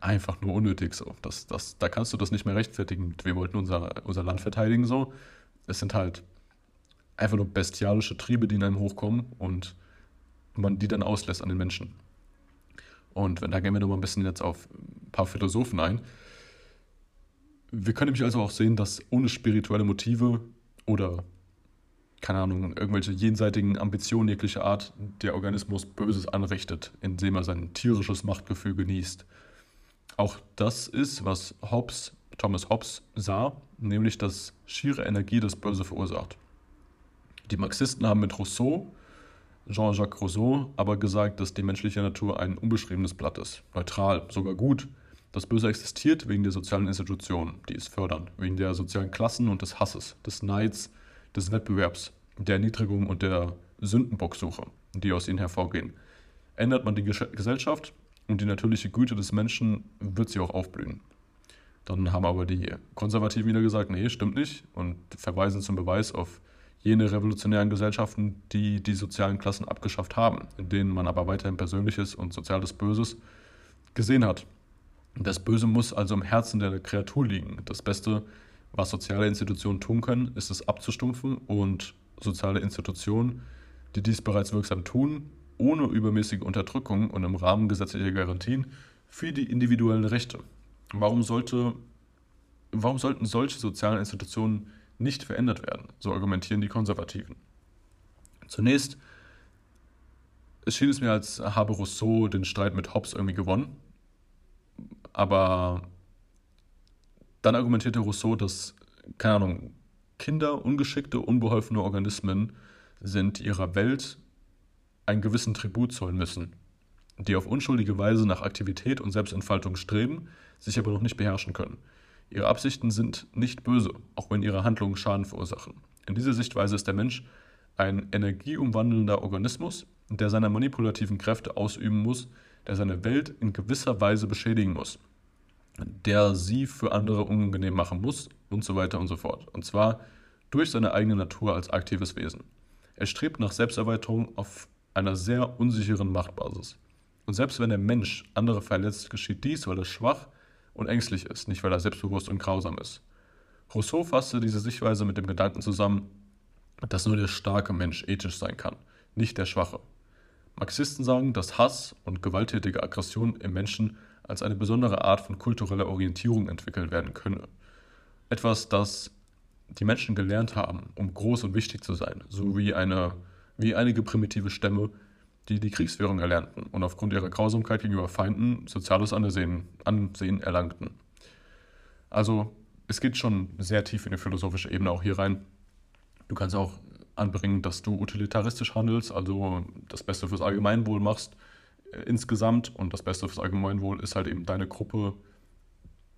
einfach nur unnötig so. Das, das, da kannst du das nicht mehr rechtfertigen. Wir wollten unser, unser Land verteidigen so. Es sind halt einfach nur bestialische Triebe, die in einem hochkommen und man die dann auslässt an den Menschen. Und da gehen wir nochmal ein bisschen jetzt auf ein paar Philosophen ein. Wir können nämlich also auch sehen, dass ohne spirituelle Motive oder, keine Ahnung, irgendwelche jenseitigen Ambitionen jeglicher Art der Organismus Böses anrichtet, indem er sein tierisches Machtgefühl genießt. Auch das ist, was Hobbes, Thomas Hobbes sah, nämlich dass schiere Energie das Böse verursacht. Die Marxisten haben mit Rousseau, Jean-Jacques Rousseau, aber gesagt, dass die menschliche Natur ein unbeschriebenes Blatt ist, neutral, sogar gut. Das Böse existiert wegen der sozialen Institutionen, die es fördern, wegen der sozialen Klassen und des Hasses, des Neids, des Wettbewerbs, der Erniedrigung und der Sündenbocksuche, die aus ihnen hervorgehen. Ändert man die Gesellschaft und die natürliche Güte des Menschen, wird sie auch aufblühen. Dann haben aber die Konservativen wieder gesagt, nee, stimmt nicht und verweisen zum Beweis auf jene revolutionären Gesellschaften, die die sozialen Klassen abgeschafft haben, in denen man aber weiterhin persönliches und soziales Böses gesehen hat. Das Böse muss also im Herzen der Kreatur liegen. Das Beste, was soziale Institutionen tun können, ist es abzustumpfen und soziale Institutionen, die dies bereits wirksam tun, ohne übermäßige Unterdrückung und im Rahmen gesetzlicher Garantien für die individuellen Rechte. Warum, sollte, warum sollten solche sozialen Institutionen nicht verändert werden, so argumentieren die Konservativen. Zunächst es schien es mir, als habe Rousseau den Streit mit Hobbes irgendwie gewonnen. Aber dann argumentierte Rousseau, dass, keine Ahnung, Kinder, ungeschickte, unbeholfene Organismen sind ihrer Welt einen gewissen Tribut zollen müssen, die auf unschuldige Weise nach Aktivität und Selbstentfaltung streben, sich aber noch nicht beherrschen können. Ihre Absichten sind nicht böse, auch wenn ihre Handlungen Schaden verursachen. In dieser Sichtweise ist der Mensch ein energieumwandelnder Organismus, der seine manipulativen Kräfte ausüben muss, der seine Welt in gewisser Weise beschädigen muss, der sie für andere unangenehm machen muss und so weiter und so fort. Und zwar durch seine eigene Natur als aktives Wesen. Er strebt nach Selbsterweiterung auf einer sehr unsicheren Machtbasis. Und selbst wenn der Mensch andere verletzt, geschieht dies, weil er schwach ist und ängstlich ist, nicht weil er selbstbewusst und grausam ist. Rousseau fasste diese Sichtweise mit dem Gedanken zusammen, dass nur der starke Mensch ethisch sein kann, nicht der schwache. Marxisten sagen, dass Hass und gewalttätige Aggression im Menschen als eine besondere Art von kultureller Orientierung entwickelt werden könne. Etwas, das die Menschen gelernt haben, um groß und wichtig zu sein, so wie, eine, wie einige primitive Stämme die die Kriegsführung erlernten und aufgrund ihrer Grausamkeit gegenüber Feinden soziales Ansehen, Ansehen erlangten. Also es geht schon sehr tief in die philosophische Ebene auch hier rein. Du kannst auch anbringen, dass du utilitaristisch handelst, also das Beste fürs Allgemeinwohl machst äh, insgesamt und das Beste fürs Allgemeinwohl ist halt eben deine Gruppe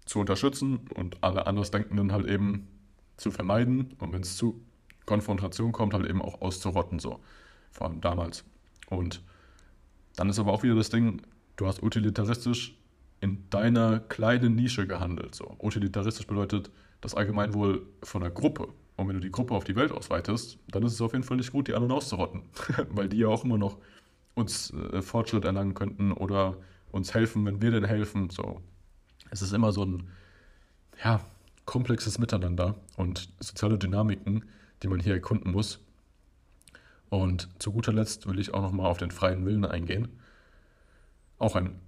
zu unterstützen und alle Andersdenkenden halt eben zu vermeiden und wenn es zu Konfrontation kommt, halt eben auch auszurotten, so. Vor allem damals. Und dann ist aber auch wieder das Ding, du hast utilitaristisch in deiner kleinen Nische gehandelt. So. Utilitaristisch bedeutet das Allgemeinwohl von der Gruppe. Und wenn du die Gruppe auf die Welt ausweitest, dann ist es auf jeden Fall nicht gut, die anderen auszurotten. Weil die ja auch immer noch uns äh, Fortschritt erlangen könnten oder uns helfen, wenn wir denn helfen. So. Es ist immer so ein ja, komplexes Miteinander und soziale Dynamiken, die man hier erkunden muss. Und zu guter Letzt will ich auch nochmal auf den freien Willen eingehen. Auch ein,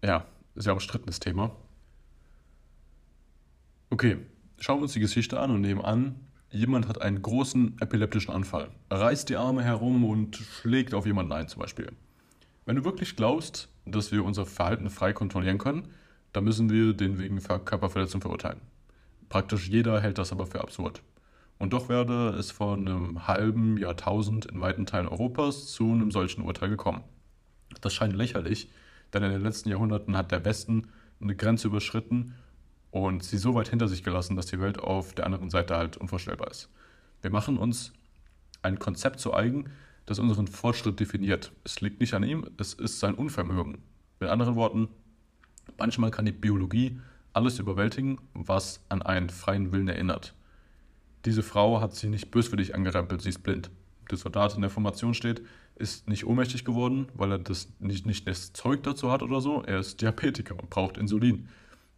ja, sehr umstrittenes Thema. Okay, schauen wir uns die Geschichte an und nehmen an, Jemand hat einen großen epileptischen Anfall, reißt die Arme herum und schlägt auf jemanden ein zum Beispiel. Wenn du wirklich glaubst, dass wir unser Verhalten frei kontrollieren können, dann müssen wir den wegen Körperverletzung verurteilen. Praktisch jeder hält das aber für absurd. Und doch werde es vor einem halben Jahrtausend in weiten Teilen Europas zu einem solchen Urteil gekommen. Das scheint lächerlich, denn in den letzten Jahrhunderten hat der Westen eine Grenze überschritten und sie so weit hinter sich gelassen, dass die Welt auf der anderen Seite halt unvorstellbar ist. Wir machen uns ein Konzept zu eigen, das unseren Fortschritt definiert. Es liegt nicht an ihm, es ist sein Unvermögen. Mit anderen Worten, manchmal kann die Biologie alles überwältigen, was an einen freien Willen erinnert. Diese Frau hat sie nicht böswillig angerempelt, sie ist blind. Der Soldat in der Formation steht, ist nicht ohnmächtig geworden, weil er das nicht, nicht das Zeug dazu hat oder so. Er ist Diabetiker und braucht Insulin.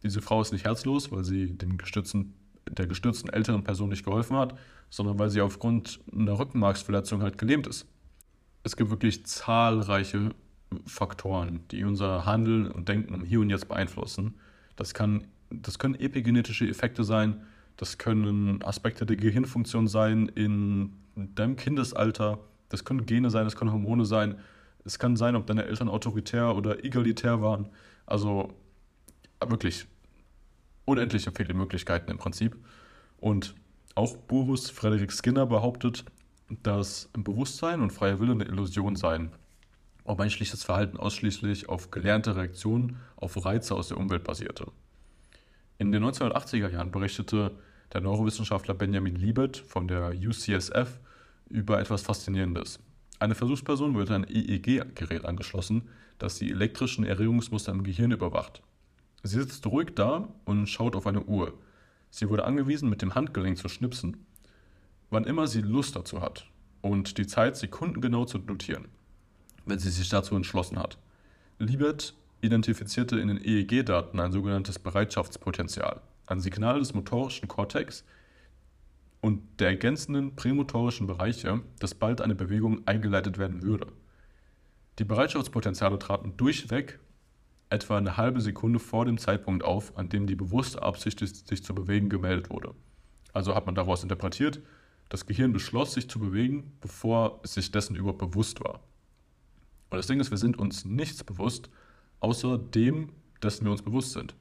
Diese Frau ist nicht herzlos, weil sie dem gestützten, der gestützten älteren Person nicht geholfen hat, sondern weil sie aufgrund einer Rückenmarksverletzung halt gelähmt ist. Es gibt wirklich zahlreiche Faktoren, die unser Handeln und Denken Hier und Jetzt beeinflussen. Das, kann, das können epigenetische Effekte sein, das können Aspekte der Gehirnfunktion sein in deinem Kindesalter, das können Gene sein, das können Hormone sein, es kann sein, ob deine Eltern autoritär oder egalitär waren. Also wirklich unendliche viele Möglichkeiten im Prinzip. Und auch Boris Frederick Skinner behauptet, dass Bewusstsein und freier Wille eine Illusion seien, ob menschliches Verhalten ausschließlich auf gelernte Reaktionen auf Reize aus der Umwelt basierte. In den 1980er Jahren berichtete der Neurowissenschaftler Benjamin Liebert von der UCSF über etwas Faszinierendes. Eine Versuchsperson wird ein EEG-Gerät angeschlossen, das die elektrischen Erregungsmuster im Gehirn überwacht. Sie sitzt ruhig da und schaut auf eine Uhr. Sie wurde angewiesen, mit dem Handgelenk zu schnipsen, wann immer sie Lust dazu hat und die Zeit sekundengenau zu notieren, wenn sie sich dazu entschlossen hat. Liebert identifizierte in den EEG-Daten ein sogenanntes Bereitschaftspotenzial, ein Signal des motorischen Kortex und der ergänzenden prämotorischen Bereiche, dass bald eine Bewegung eingeleitet werden würde. Die Bereitschaftspotenziale traten durchweg etwa eine halbe Sekunde vor dem Zeitpunkt auf, an dem die bewusste Absicht, sich zu bewegen, gemeldet wurde. Also hat man daraus interpretiert, das Gehirn beschloss, sich zu bewegen, bevor es sich dessen überhaupt bewusst war. Und das Ding ist, wir sind uns nichts bewusst, außer dem, dessen wir uns bewusst sind.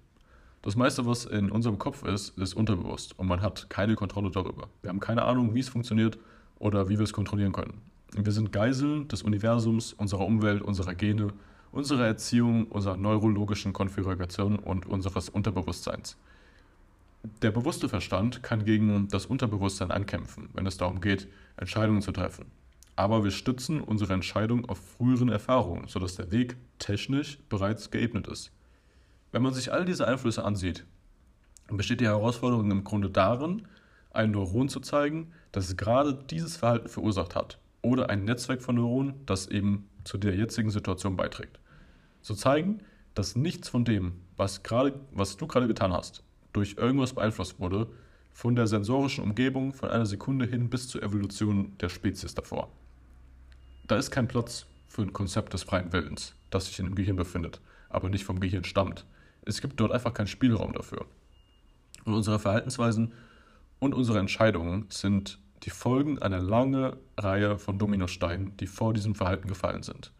Das meiste, was in unserem Kopf ist, ist unterbewusst und man hat keine Kontrolle darüber. Wir haben keine Ahnung, wie es funktioniert oder wie wir es kontrollieren können. Wir sind Geiseln des Universums, unserer Umwelt, unserer Gene unserer Erziehung, unserer neurologischen Konfiguration und unseres Unterbewusstseins. Der bewusste Verstand kann gegen das Unterbewusstsein ankämpfen, wenn es darum geht, Entscheidungen zu treffen. Aber wir stützen unsere Entscheidung auf früheren Erfahrungen, sodass der Weg technisch bereits geebnet ist. Wenn man sich all diese Einflüsse ansieht, besteht die Herausforderung im Grunde darin, ein Neuron zu zeigen, das gerade dieses Verhalten verursacht hat, oder ein Netzwerk von Neuronen, das eben zu der jetzigen Situation beiträgt. Zu zeigen, dass nichts von dem, was, grade, was du gerade getan hast, durch irgendwas beeinflusst wurde, von der sensorischen Umgebung von einer Sekunde hin bis zur Evolution der Spezies davor. Da ist kein Platz für ein Konzept des freien Willens, das sich in dem Gehirn befindet, aber nicht vom Gehirn stammt. Es gibt dort einfach keinen Spielraum dafür. Und unsere Verhaltensweisen und unsere Entscheidungen sind die Folgen einer langen Reihe von Dominosteinen, die vor diesem Verhalten gefallen sind.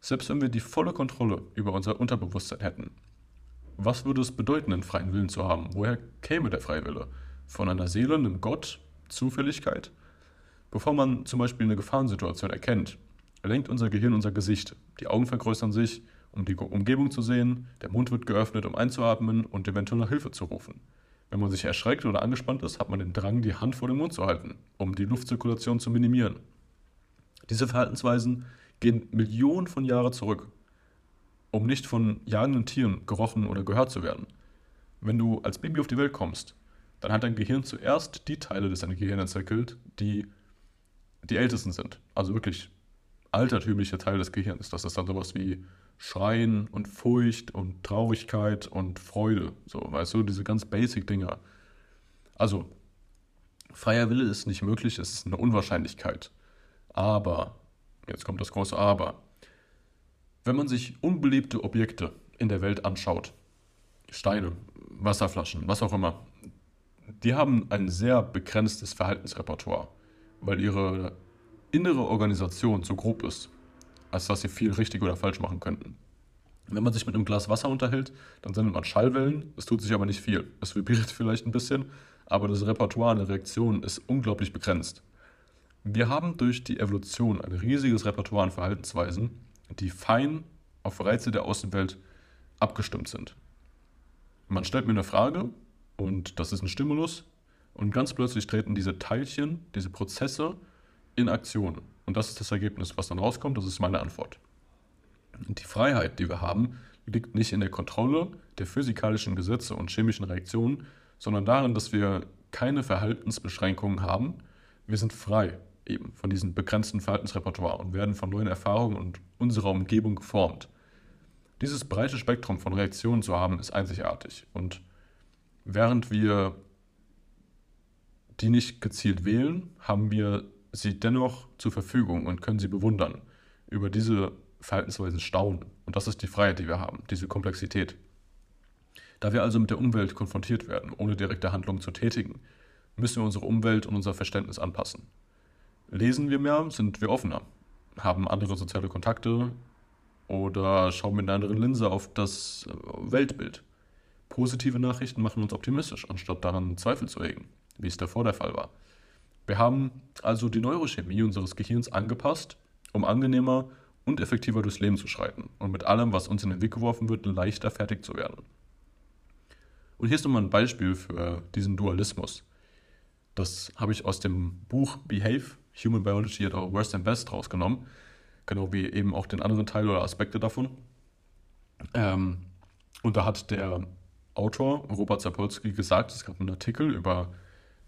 Selbst wenn wir die volle Kontrolle über unser Unterbewusstsein hätten, was würde es bedeuten, einen freien Willen zu haben? Woher käme der freie Wille? Von einer Seele, einem Gott? Zufälligkeit? Bevor man zum Beispiel eine Gefahrensituation erkennt, lenkt unser Gehirn unser Gesicht. Die Augen vergrößern sich, um die Umgebung zu sehen, der Mund wird geöffnet, um einzuatmen und eventuell nach Hilfe zu rufen. Wenn man sich erschreckt oder angespannt ist, hat man den Drang, die Hand vor den Mund zu halten, um die Luftzirkulation zu minimieren. Diese Verhaltensweisen gehen Millionen von Jahren zurück, um nicht von jagenden Tieren gerochen oder gehört zu werden. Wenn du als Baby auf die Welt kommst, dann hat dein Gehirn zuerst die Teile des Gehirns entwickelt, die die ältesten sind. Also wirklich altertümliche Teile des Gehirns. Das ist dann sowas wie Schreien und Furcht und Traurigkeit und Freude. So, weißt du, diese ganz basic Dinger. Also, freier Wille ist nicht möglich, es ist eine Unwahrscheinlichkeit. Aber, jetzt kommt das große Aber, wenn man sich unbeliebte Objekte in der Welt anschaut, Steine, Wasserflaschen, was auch immer, die haben ein sehr begrenztes Verhaltensrepertoire, weil ihre innere Organisation so grob ist, als dass sie viel richtig oder falsch machen könnten. Wenn man sich mit einem Glas Wasser unterhält, dann sendet man Schallwellen, es tut sich aber nicht viel. Es vibriert vielleicht ein bisschen, aber das Repertoire an der Reaktion ist unglaublich begrenzt. Wir haben durch die Evolution ein riesiges Repertoire an Verhaltensweisen, die fein auf Reize der Außenwelt abgestimmt sind. Man stellt mir eine Frage und das ist ein Stimulus und ganz plötzlich treten diese Teilchen, diese Prozesse in Aktion. Und das ist das Ergebnis, was dann rauskommt, das ist meine Antwort. Und die Freiheit, die wir haben, liegt nicht in der Kontrolle der physikalischen Gesetze und chemischen Reaktionen, sondern darin, dass wir keine Verhaltensbeschränkungen haben. Wir sind frei eben von diesem begrenzten Verhaltensrepertoire und werden von neuen Erfahrungen und unserer Umgebung geformt. Dieses breite Spektrum von Reaktionen zu haben, ist einzigartig. Und während wir die nicht gezielt wählen, haben wir sie dennoch zur Verfügung und können sie bewundern. Über diese Verhaltensweisen staunen. Und das ist die Freiheit, die wir haben, diese Komplexität. Da wir also mit der Umwelt konfrontiert werden, ohne direkte Handlungen zu tätigen, müssen wir unsere Umwelt und unser Verständnis anpassen. Lesen wir mehr, sind wir offener, haben andere soziale Kontakte oder schauen mit einer anderen Linse auf das Weltbild. Positive Nachrichten machen uns optimistisch, anstatt daran Zweifel zu hegen, wie es davor der Fall war. Wir haben also die Neurochemie unseres Gehirns angepasst, um angenehmer und effektiver durchs Leben zu schreiten und mit allem, was uns in den Weg geworfen wird, leichter fertig zu werden. Und hier ist nochmal ein Beispiel für diesen Dualismus. Das habe ich aus dem Buch Behave, Human Biology at Our Worst and Best rausgenommen, genau wie eben auch den anderen Teil oder Aspekte davon. Ähm, und da hat der Autor Robert Sapolsky gesagt, es gab einen Artikel über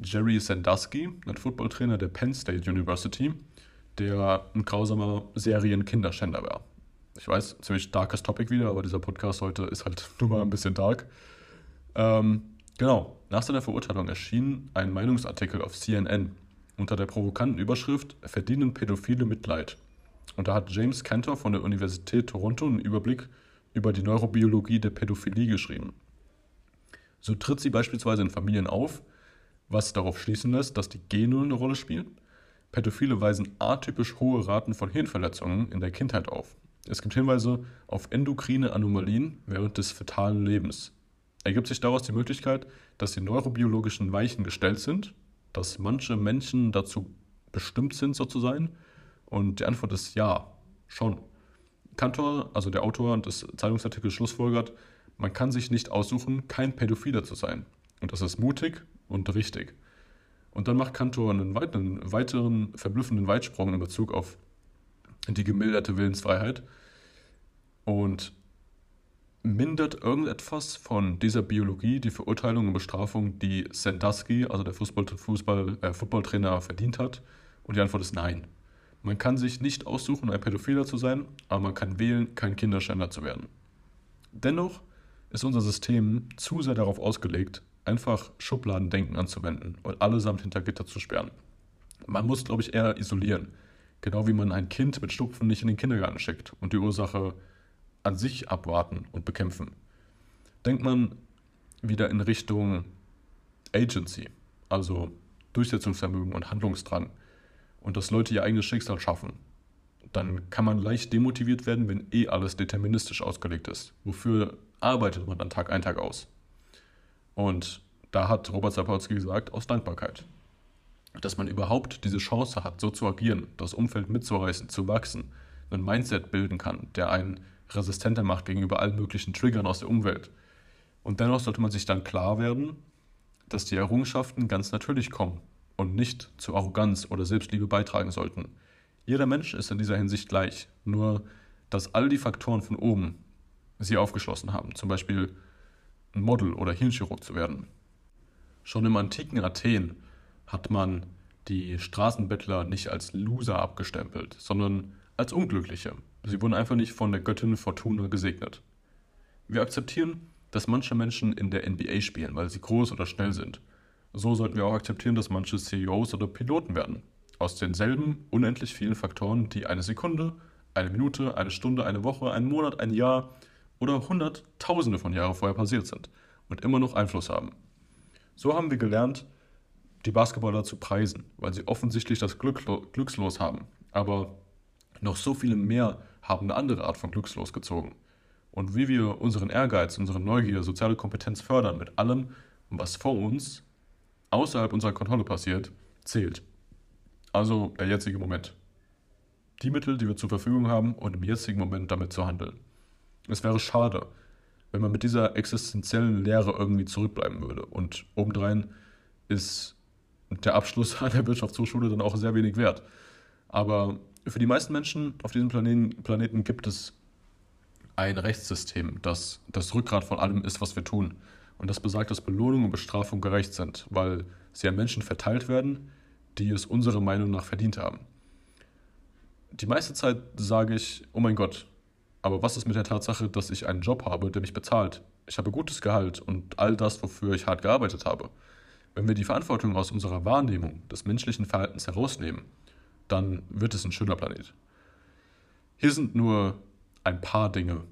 Jerry Sandusky, ein Footballtrainer der Penn State University, der ein grausamer Serien-Kinderschänder war. Ich weiß, ziemlich darkes Topic wieder, aber dieser Podcast heute ist halt nur mal ein bisschen dark. Ähm, genau, nach seiner Verurteilung erschien ein Meinungsartikel auf CNN unter der provokanten Überschrift Verdienen Pädophile Mitleid. Und da hat James Cantor von der Universität Toronto einen Überblick über die Neurobiologie der Pädophilie geschrieben. So tritt sie beispielsweise in Familien auf, was darauf schließen lässt, dass die Gene eine Rolle spielen Pädophile weisen atypisch hohe Raten von Hirnverletzungen in der Kindheit auf. Es gibt Hinweise auf endokrine Anomalien während des fetalen Lebens. Ergibt sich daraus die Möglichkeit, dass die neurobiologischen Weichen gestellt sind, dass manche Menschen dazu bestimmt sind, so zu sein? Und die Antwort ist ja, schon. Kantor, also der Autor des Zeitungsartikels, schlussfolgert, man kann sich nicht aussuchen, kein Pädophiler zu sein. Und das ist mutig und richtig. Und dann macht Kantor einen weiteren, weiteren verblüffenden Weitsprung in Bezug auf die gemilderte Willensfreiheit und mindert irgendetwas von dieser Biologie die Verurteilung und Bestrafung, die Sandusky, also der Fußball, Fußball, äh, Footballtrainer, verdient hat? Und die Antwort ist nein. Man kann sich nicht aussuchen, ein Pädophiler zu sein, aber man kann wählen, kein Kinderschänder zu werden. Dennoch ist unser System zu sehr darauf ausgelegt, einfach Schubladendenken anzuwenden und allesamt hinter Gitter zu sperren. Man muss, glaube ich, eher isolieren. Genau wie man ein Kind mit Schnupfen nicht in den Kindergarten schickt und die Ursache an sich abwarten und bekämpfen. Denkt man wieder in Richtung Agency, also Durchsetzungsvermögen und Handlungsdrang und dass Leute ihr eigenes Schicksal schaffen, dann kann man leicht demotiviert werden, wenn eh alles deterministisch ausgelegt ist. Wofür arbeitet man dann Tag ein, Tag aus? Und da hat Robert Sapolsky gesagt, aus Dankbarkeit. Dass man überhaupt diese Chance hat, so zu agieren, das Umfeld mitzureißen, zu wachsen, ein Mindset bilden kann, der einen resistenter macht gegenüber allen möglichen Triggern aus der Umwelt. Und dennoch sollte man sich dann klar werden, dass die Errungenschaften ganz natürlich kommen und nicht zu Arroganz oder Selbstliebe beitragen sollten. Jeder Mensch ist in dieser Hinsicht gleich, nur dass all die Faktoren von oben sie aufgeschlossen haben. Zum Beispiel Model oder Hirnchirurg zu werden. Schon im antiken Athen hat man die Straßenbettler nicht als Loser abgestempelt, sondern als Unglückliche. Sie wurden einfach nicht von der Göttin Fortuna gesegnet. Wir akzeptieren, dass manche Menschen in der NBA spielen, weil sie groß oder schnell sind. So sollten wir auch akzeptieren, dass manche CEOs oder Piloten werden. Aus denselben unendlich vielen Faktoren, die eine Sekunde, eine Minute, eine Stunde, eine Woche, einen Monat, ein Jahr oder Hunderttausende von Jahren vorher passiert sind und immer noch Einfluss haben. So haben wir gelernt, die Basketballer zu preisen, weil sie offensichtlich das Glück, Glückslos haben. Aber noch so viele mehr haben eine andere Art von Glückslos gezogen. Und wie wir unseren Ehrgeiz, unsere Neugier, soziale Kompetenz fördern mit allem, was vor uns außerhalb unserer Kontrolle passiert, zählt. Also der jetzige Moment. Die Mittel, die wir zur Verfügung haben und im jetzigen Moment damit zu handeln. Es wäre schade, wenn man mit dieser existenziellen Lehre irgendwie zurückbleiben würde. Und obendrein ist der Abschluss an der Wirtschaftshochschule dann auch sehr wenig wert. Aber für die meisten Menschen auf diesem Planeten, Planeten gibt es ein Rechtssystem, das das Rückgrat von allem ist, was wir tun. Und das besagt, dass Belohnung und Bestrafung gerecht sind, weil sie an Menschen verteilt werden, die es unserer Meinung nach verdient haben. Die meiste Zeit sage ich, oh mein Gott, aber was ist mit der Tatsache, dass ich einen Job habe, der mich bezahlt? Ich habe gutes Gehalt und all das, wofür ich hart gearbeitet habe. Wenn wir die Verantwortung aus unserer Wahrnehmung des menschlichen Verhaltens herausnehmen, dann wird es ein schöner Planet. Hier sind nur ein paar Dinge,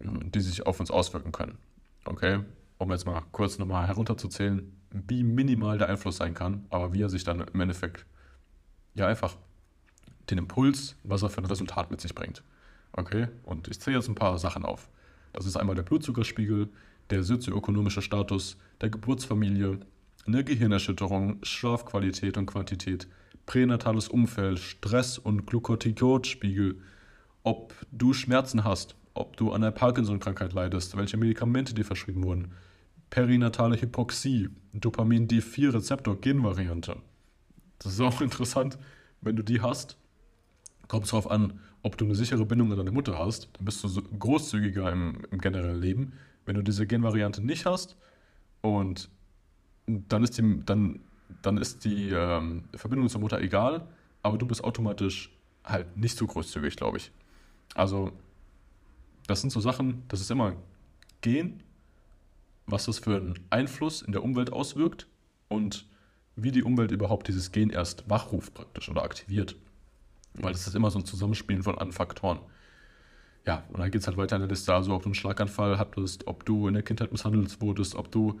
die sich auf uns auswirken können. Okay, um jetzt mal kurz nochmal herunterzuzählen, wie minimal der Einfluss sein kann, aber wie er sich dann im Endeffekt ja einfach den Impuls, was er für ein Resultat mit sich bringt. Okay, und ich zähle jetzt ein paar Sachen auf. Das ist einmal der Blutzuckerspiegel, der sozioökonomische Status, der Geburtsfamilie, eine Gehirnerschütterung, Schlafqualität und Quantität, pränatales Umfeld, Stress und Glucotikodspiegel, ob du Schmerzen hast, ob du an der Parkinson-Krankheit leidest, welche Medikamente dir verschrieben wurden, perinatale Hypoxie, Dopamin D4-Rezeptor-Genvariante. Das ist auch interessant, wenn du die hast, kommt es darauf an, ob du eine sichere Bindung an deine Mutter hast, dann bist du großzügiger im, im generellen Leben. Wenn du diese Genvariante nicht hast und dann ist die, dann, dann ist die ähm, Verbindung zur Mutter egal, aber du bist automatisch halt nicht so großzügig, glaube ich. Also, das sind so Sachen, das ist immer Gen, was das für einen Einfluss in der Umwelt auswirkt und wie die Umwelt überhaupt dieses Gen erst wachruft praktisch oder aktiviert. Weil das ist immer so ein Zusammenspielen von anderen Faktoren. Ja, und dann geht es halt weiter in der Liste, also ob du einen Schlaganfall hattest, ob du in der Kindheit misshandelt wurdest, ob du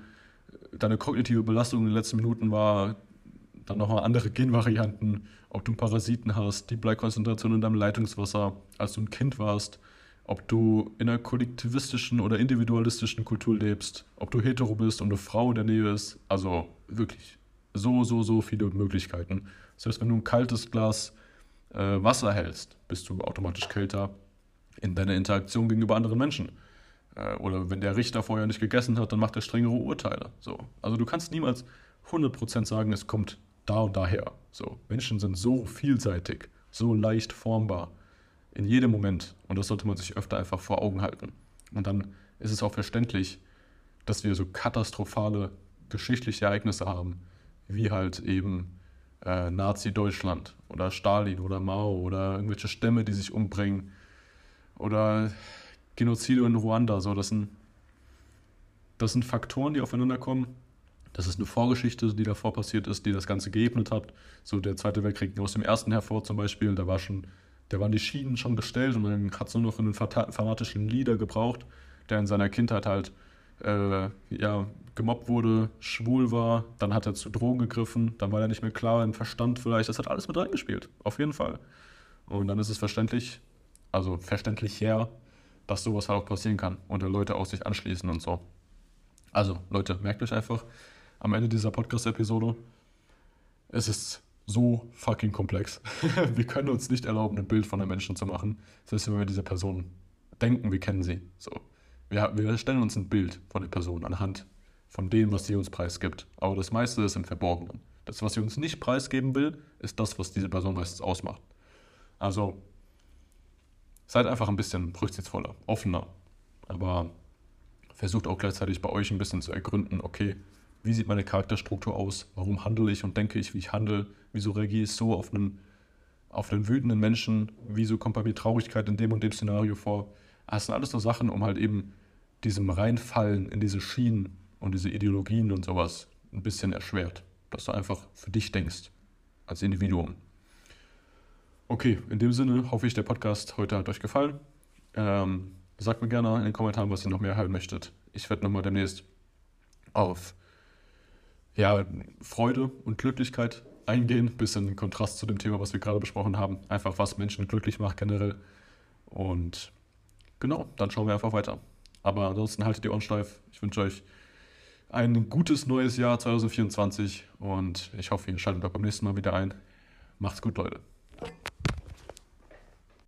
deine kognitive Belastung in den letzten Minuten war, dann nochmal andere Genvarianten, ob du Parasiten hast, die Bleikonzentration in deinem Leitungswasser, als du ein Kind warst, ob du in einer kollektivistischen oder individualistischen Kultur lebst, ob du hetero bist und eine Frau in der Nähe ist. Also wirklich so, so, so viele Möglichkeiten. Selbst wenn du ein kaltes Glas äh, Wasser hältst, bist du automatisch kälter in deiner Interaktion gegenüber anderen Menschen. Äh, oder wenn der Richter vorher nicht gegessen hat, dann macht er strengere Urteile. So. Also du kannst niemals 100% sagen, es kommt da und daher. So. Menschen sind so vielseitig, so leicht formbar in jedem Moment. Und das sollte man sich öfter einfach vor Augen halten. Und dann ist es auch verständlich, dass wir so katastrophale geschichtliche Ereignisse haben, wie halt eben äh, Nazi-Deutschland oder Stalin oder Mao oder irgendwelche Stämme, die sich umbringen oder Genozide in Ruanda. So, das sind, das sind Faktoren, die aufeinander kommen. Das ist eine Vorgeschichte, die davor passiert ist, die das Ganze geebnet hat. So der Zweite Weltkrieg aus dem ersten hervor zum Beispiel, da war schon, da waren die Schienen schon gestellt und dann hat es nur noch einen fanatischen Leader gebraucht, der in seiner Kindheit halt äh, ja, gemobbt wurde, schwul war, dann hat er zu Drogen gegriffen, dann war er nicht mehr klar im Verstand vielleicht. Das hat alles mit reingespielt, auf jeden Fall. Und dann ist es verständlich, also verständlich her, dass sowas halt auch passieren kann und Leute auch sich anschließen und so. Also, Leute, merkt euch einfach am Ende dieser Podcast-Episode, es ist so fucking komplex. wir können uns nicht erlauben, ein Bild von einem Menschen zu machen, selbst wenn wir diese Person denken, wir kennen sie. So. Wir, wir stellen uns ein Bild von der Person anhand von dem, was sie uns preisgibt. Aber das meiste ist im Verborgenen. Das, was sie uns nicht preisgeben will, ist das, was diese Person meistens ausmacht. Also seid einfach ein bisschen rücksichtsvoller, offener. Aber versucht auch gleichzeitig bei euch ein bisschen zu ergründen, okay, wie sieht meine Charakterstruktur aus? Warum handle ich und denke ich, wie ich handle? Wieso reagiere ich so auf einen, auf einen wütenden Menschen? Wieso kommt bei mir Traurigkeit in dem und dem Szenario vor? Das sind alles so Sachen, um halt eben diesem Reinfallen in diese Schienen und diese Ideologien und sowas ein bisschen erschwert. Dass du einfach für dich denkst, als Individuum. Okay, in dem Sinne hoffe ich, der Podcast heute hat euch gefallen. Ähm, sagt mir gerne in den Kommentaren, was ihr noch mehr hören möchtet. Ich werde nochmal demnächst auf ja, Freude und Glücklichkeit eingehen. Bisschen Kontrast zu dem Thema, was wir gerade besprochen haben. Einfach, was Menschen glücklich macht generell. Und genau, dann schauen wir einfach weiter. Aber ansonsten haltet die Ohren steif. Ich wünsche euch ein gutes neues Jahr 2024 und ich hoffe, ihr schaltet auch beim nächsten Mal wieder ein. Macht's gut, Leute.